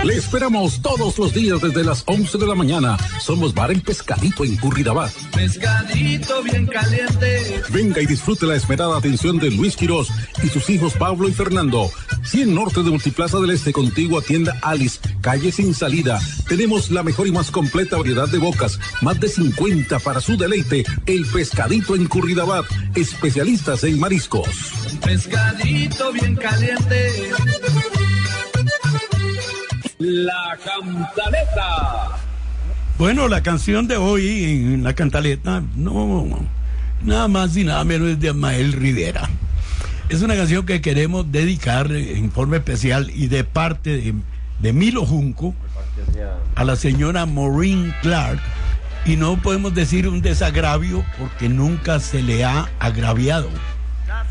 Le esperamos todos los días desde las 11 de la mañana. Somos Bar El Pescadito en Curridabat. Pescadito bien caliente. Venga y disfrute la esperada atención de Luis Quirós y sus hijos Pablo y Fernando. 100 Norte de Multiplaza del Este, contigua tienda Alice, calle sin salida. Tenemos la mejor y más completa variedad de bocas, más de 50 para su deleite. El Pescadito en Curridabat, especialistas en mariscos. Pescadito bien caliente. La cantaleta. Bueno, la canción de hoy en la cantaleta, no, nada más y nada menos es de Amael Rivera. Es una canción que queremos dedicar en forma especial y de parte de, de Milo Junco a la señora Maureen Clark. Y no podemos decir un desagravio porque nunca se le ha agraviado.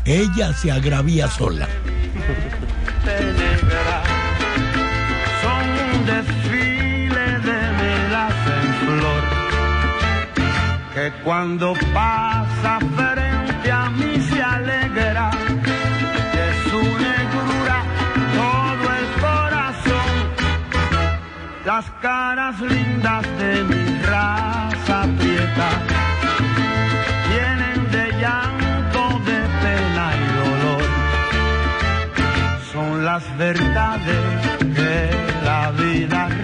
Ella se agravia sola. <laughs> desfile de melaza en flor que cuando pasa frente a mí se alegra de su negrura todo el corazón. Las caras lindas de mi raza prieta vienen de llanto de pena y dolor. Son las verdades la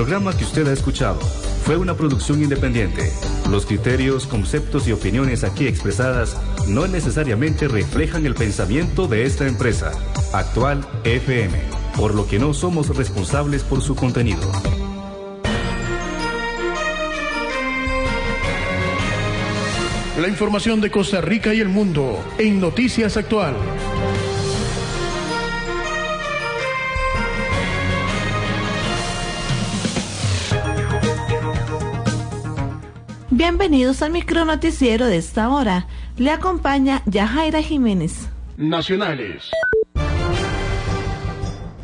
programa que usted ha escuchado fue una producción independiente. Los criterios, conceptos y opiniones aquí expresadas no necesariamente reflejan el pensamiento de esta empresa, Actual FM, por lo que no somos responsables por su contenido. La información de Costa Rica y el mundo en Noticias Actual. Bienvenidos al micronoticiero de esta hora. Le acompaña Yajaira Jiménez. Nacionales.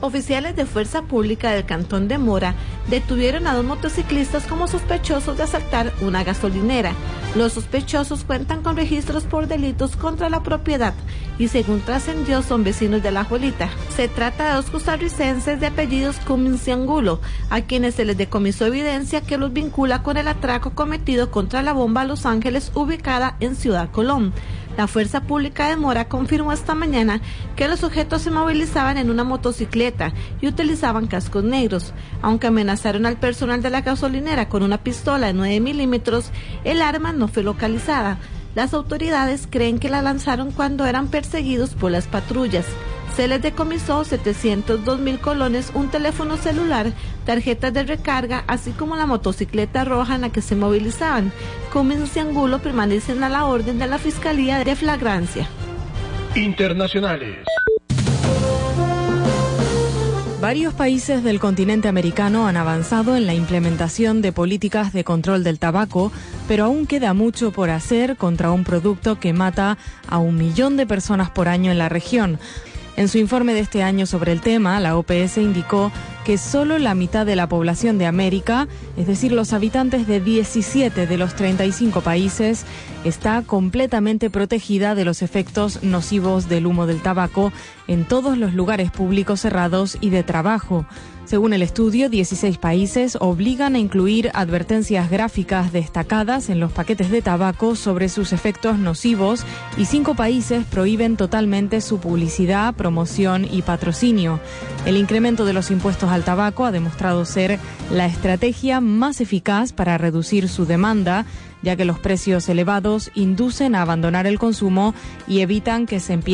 Oficiales de Fuerza Pública del Cantón de Mora detuvieron a dos motociclistas como sospechosos de asaltar una gasolinera. Los sospechosos cuentan con registros por delitos contra la propiedad y según trascendió son vecinos de La Jolita. Se trata de dos costarricenses de apellidos Cummins y Angulo, a quienes se les decomisó evidencia que los vincula con el atraco cometido contra la bomba Los Ángeles ubicada en Ciudad Colón. La Fuerza Pública de Mora confirmó esta mañana que los sujetos se movilizaban en una motocicleta y utilizaban cascos negros. Aunque amenazaron al personal de la gasolinera con una pistola de 9 milímetros, el arma no fue localizada. Las autoridades creen que la lanzaron cuando eran perseguidos por las patrullas. Se les decomisó 702 mil colones, un teléfono celular, tarjetas de recarga, así como la motocicleta roja en la que se movilizaban. Cummins y Angulo permanecen a la orden de la Fiscalía de Flagrancia. Internacionales. Varios países del continente americano han avanzado en la implementación de políticas de control del tabaco, pero aún queda mucho por hacer contra un producto que mata a un millón de personas por año en la región. En su informe de este año sobre el tema, la OPS indicó que solo la mitad de la población de América, es decir, los habitantes de 17 de los 35 países, está completamente protegida de los efectos nocivos del humo del tabaco en todos los lugares públicos cerrados y de trabajo. Según el estudio, 16 países obligan a incluir advertencias gráficas destacadas en los paquetes de tabaco sobre sus efectos nocivos y cinco países prohíben totalmente su publicidad, promoción y patrocinio. El incremento de los impuestos al tabaco ha demostrado ser la estrategia más eficaz para reducir su demanda, ya que los precios elevados inducen a abandonar el consumo y evitan que se empiece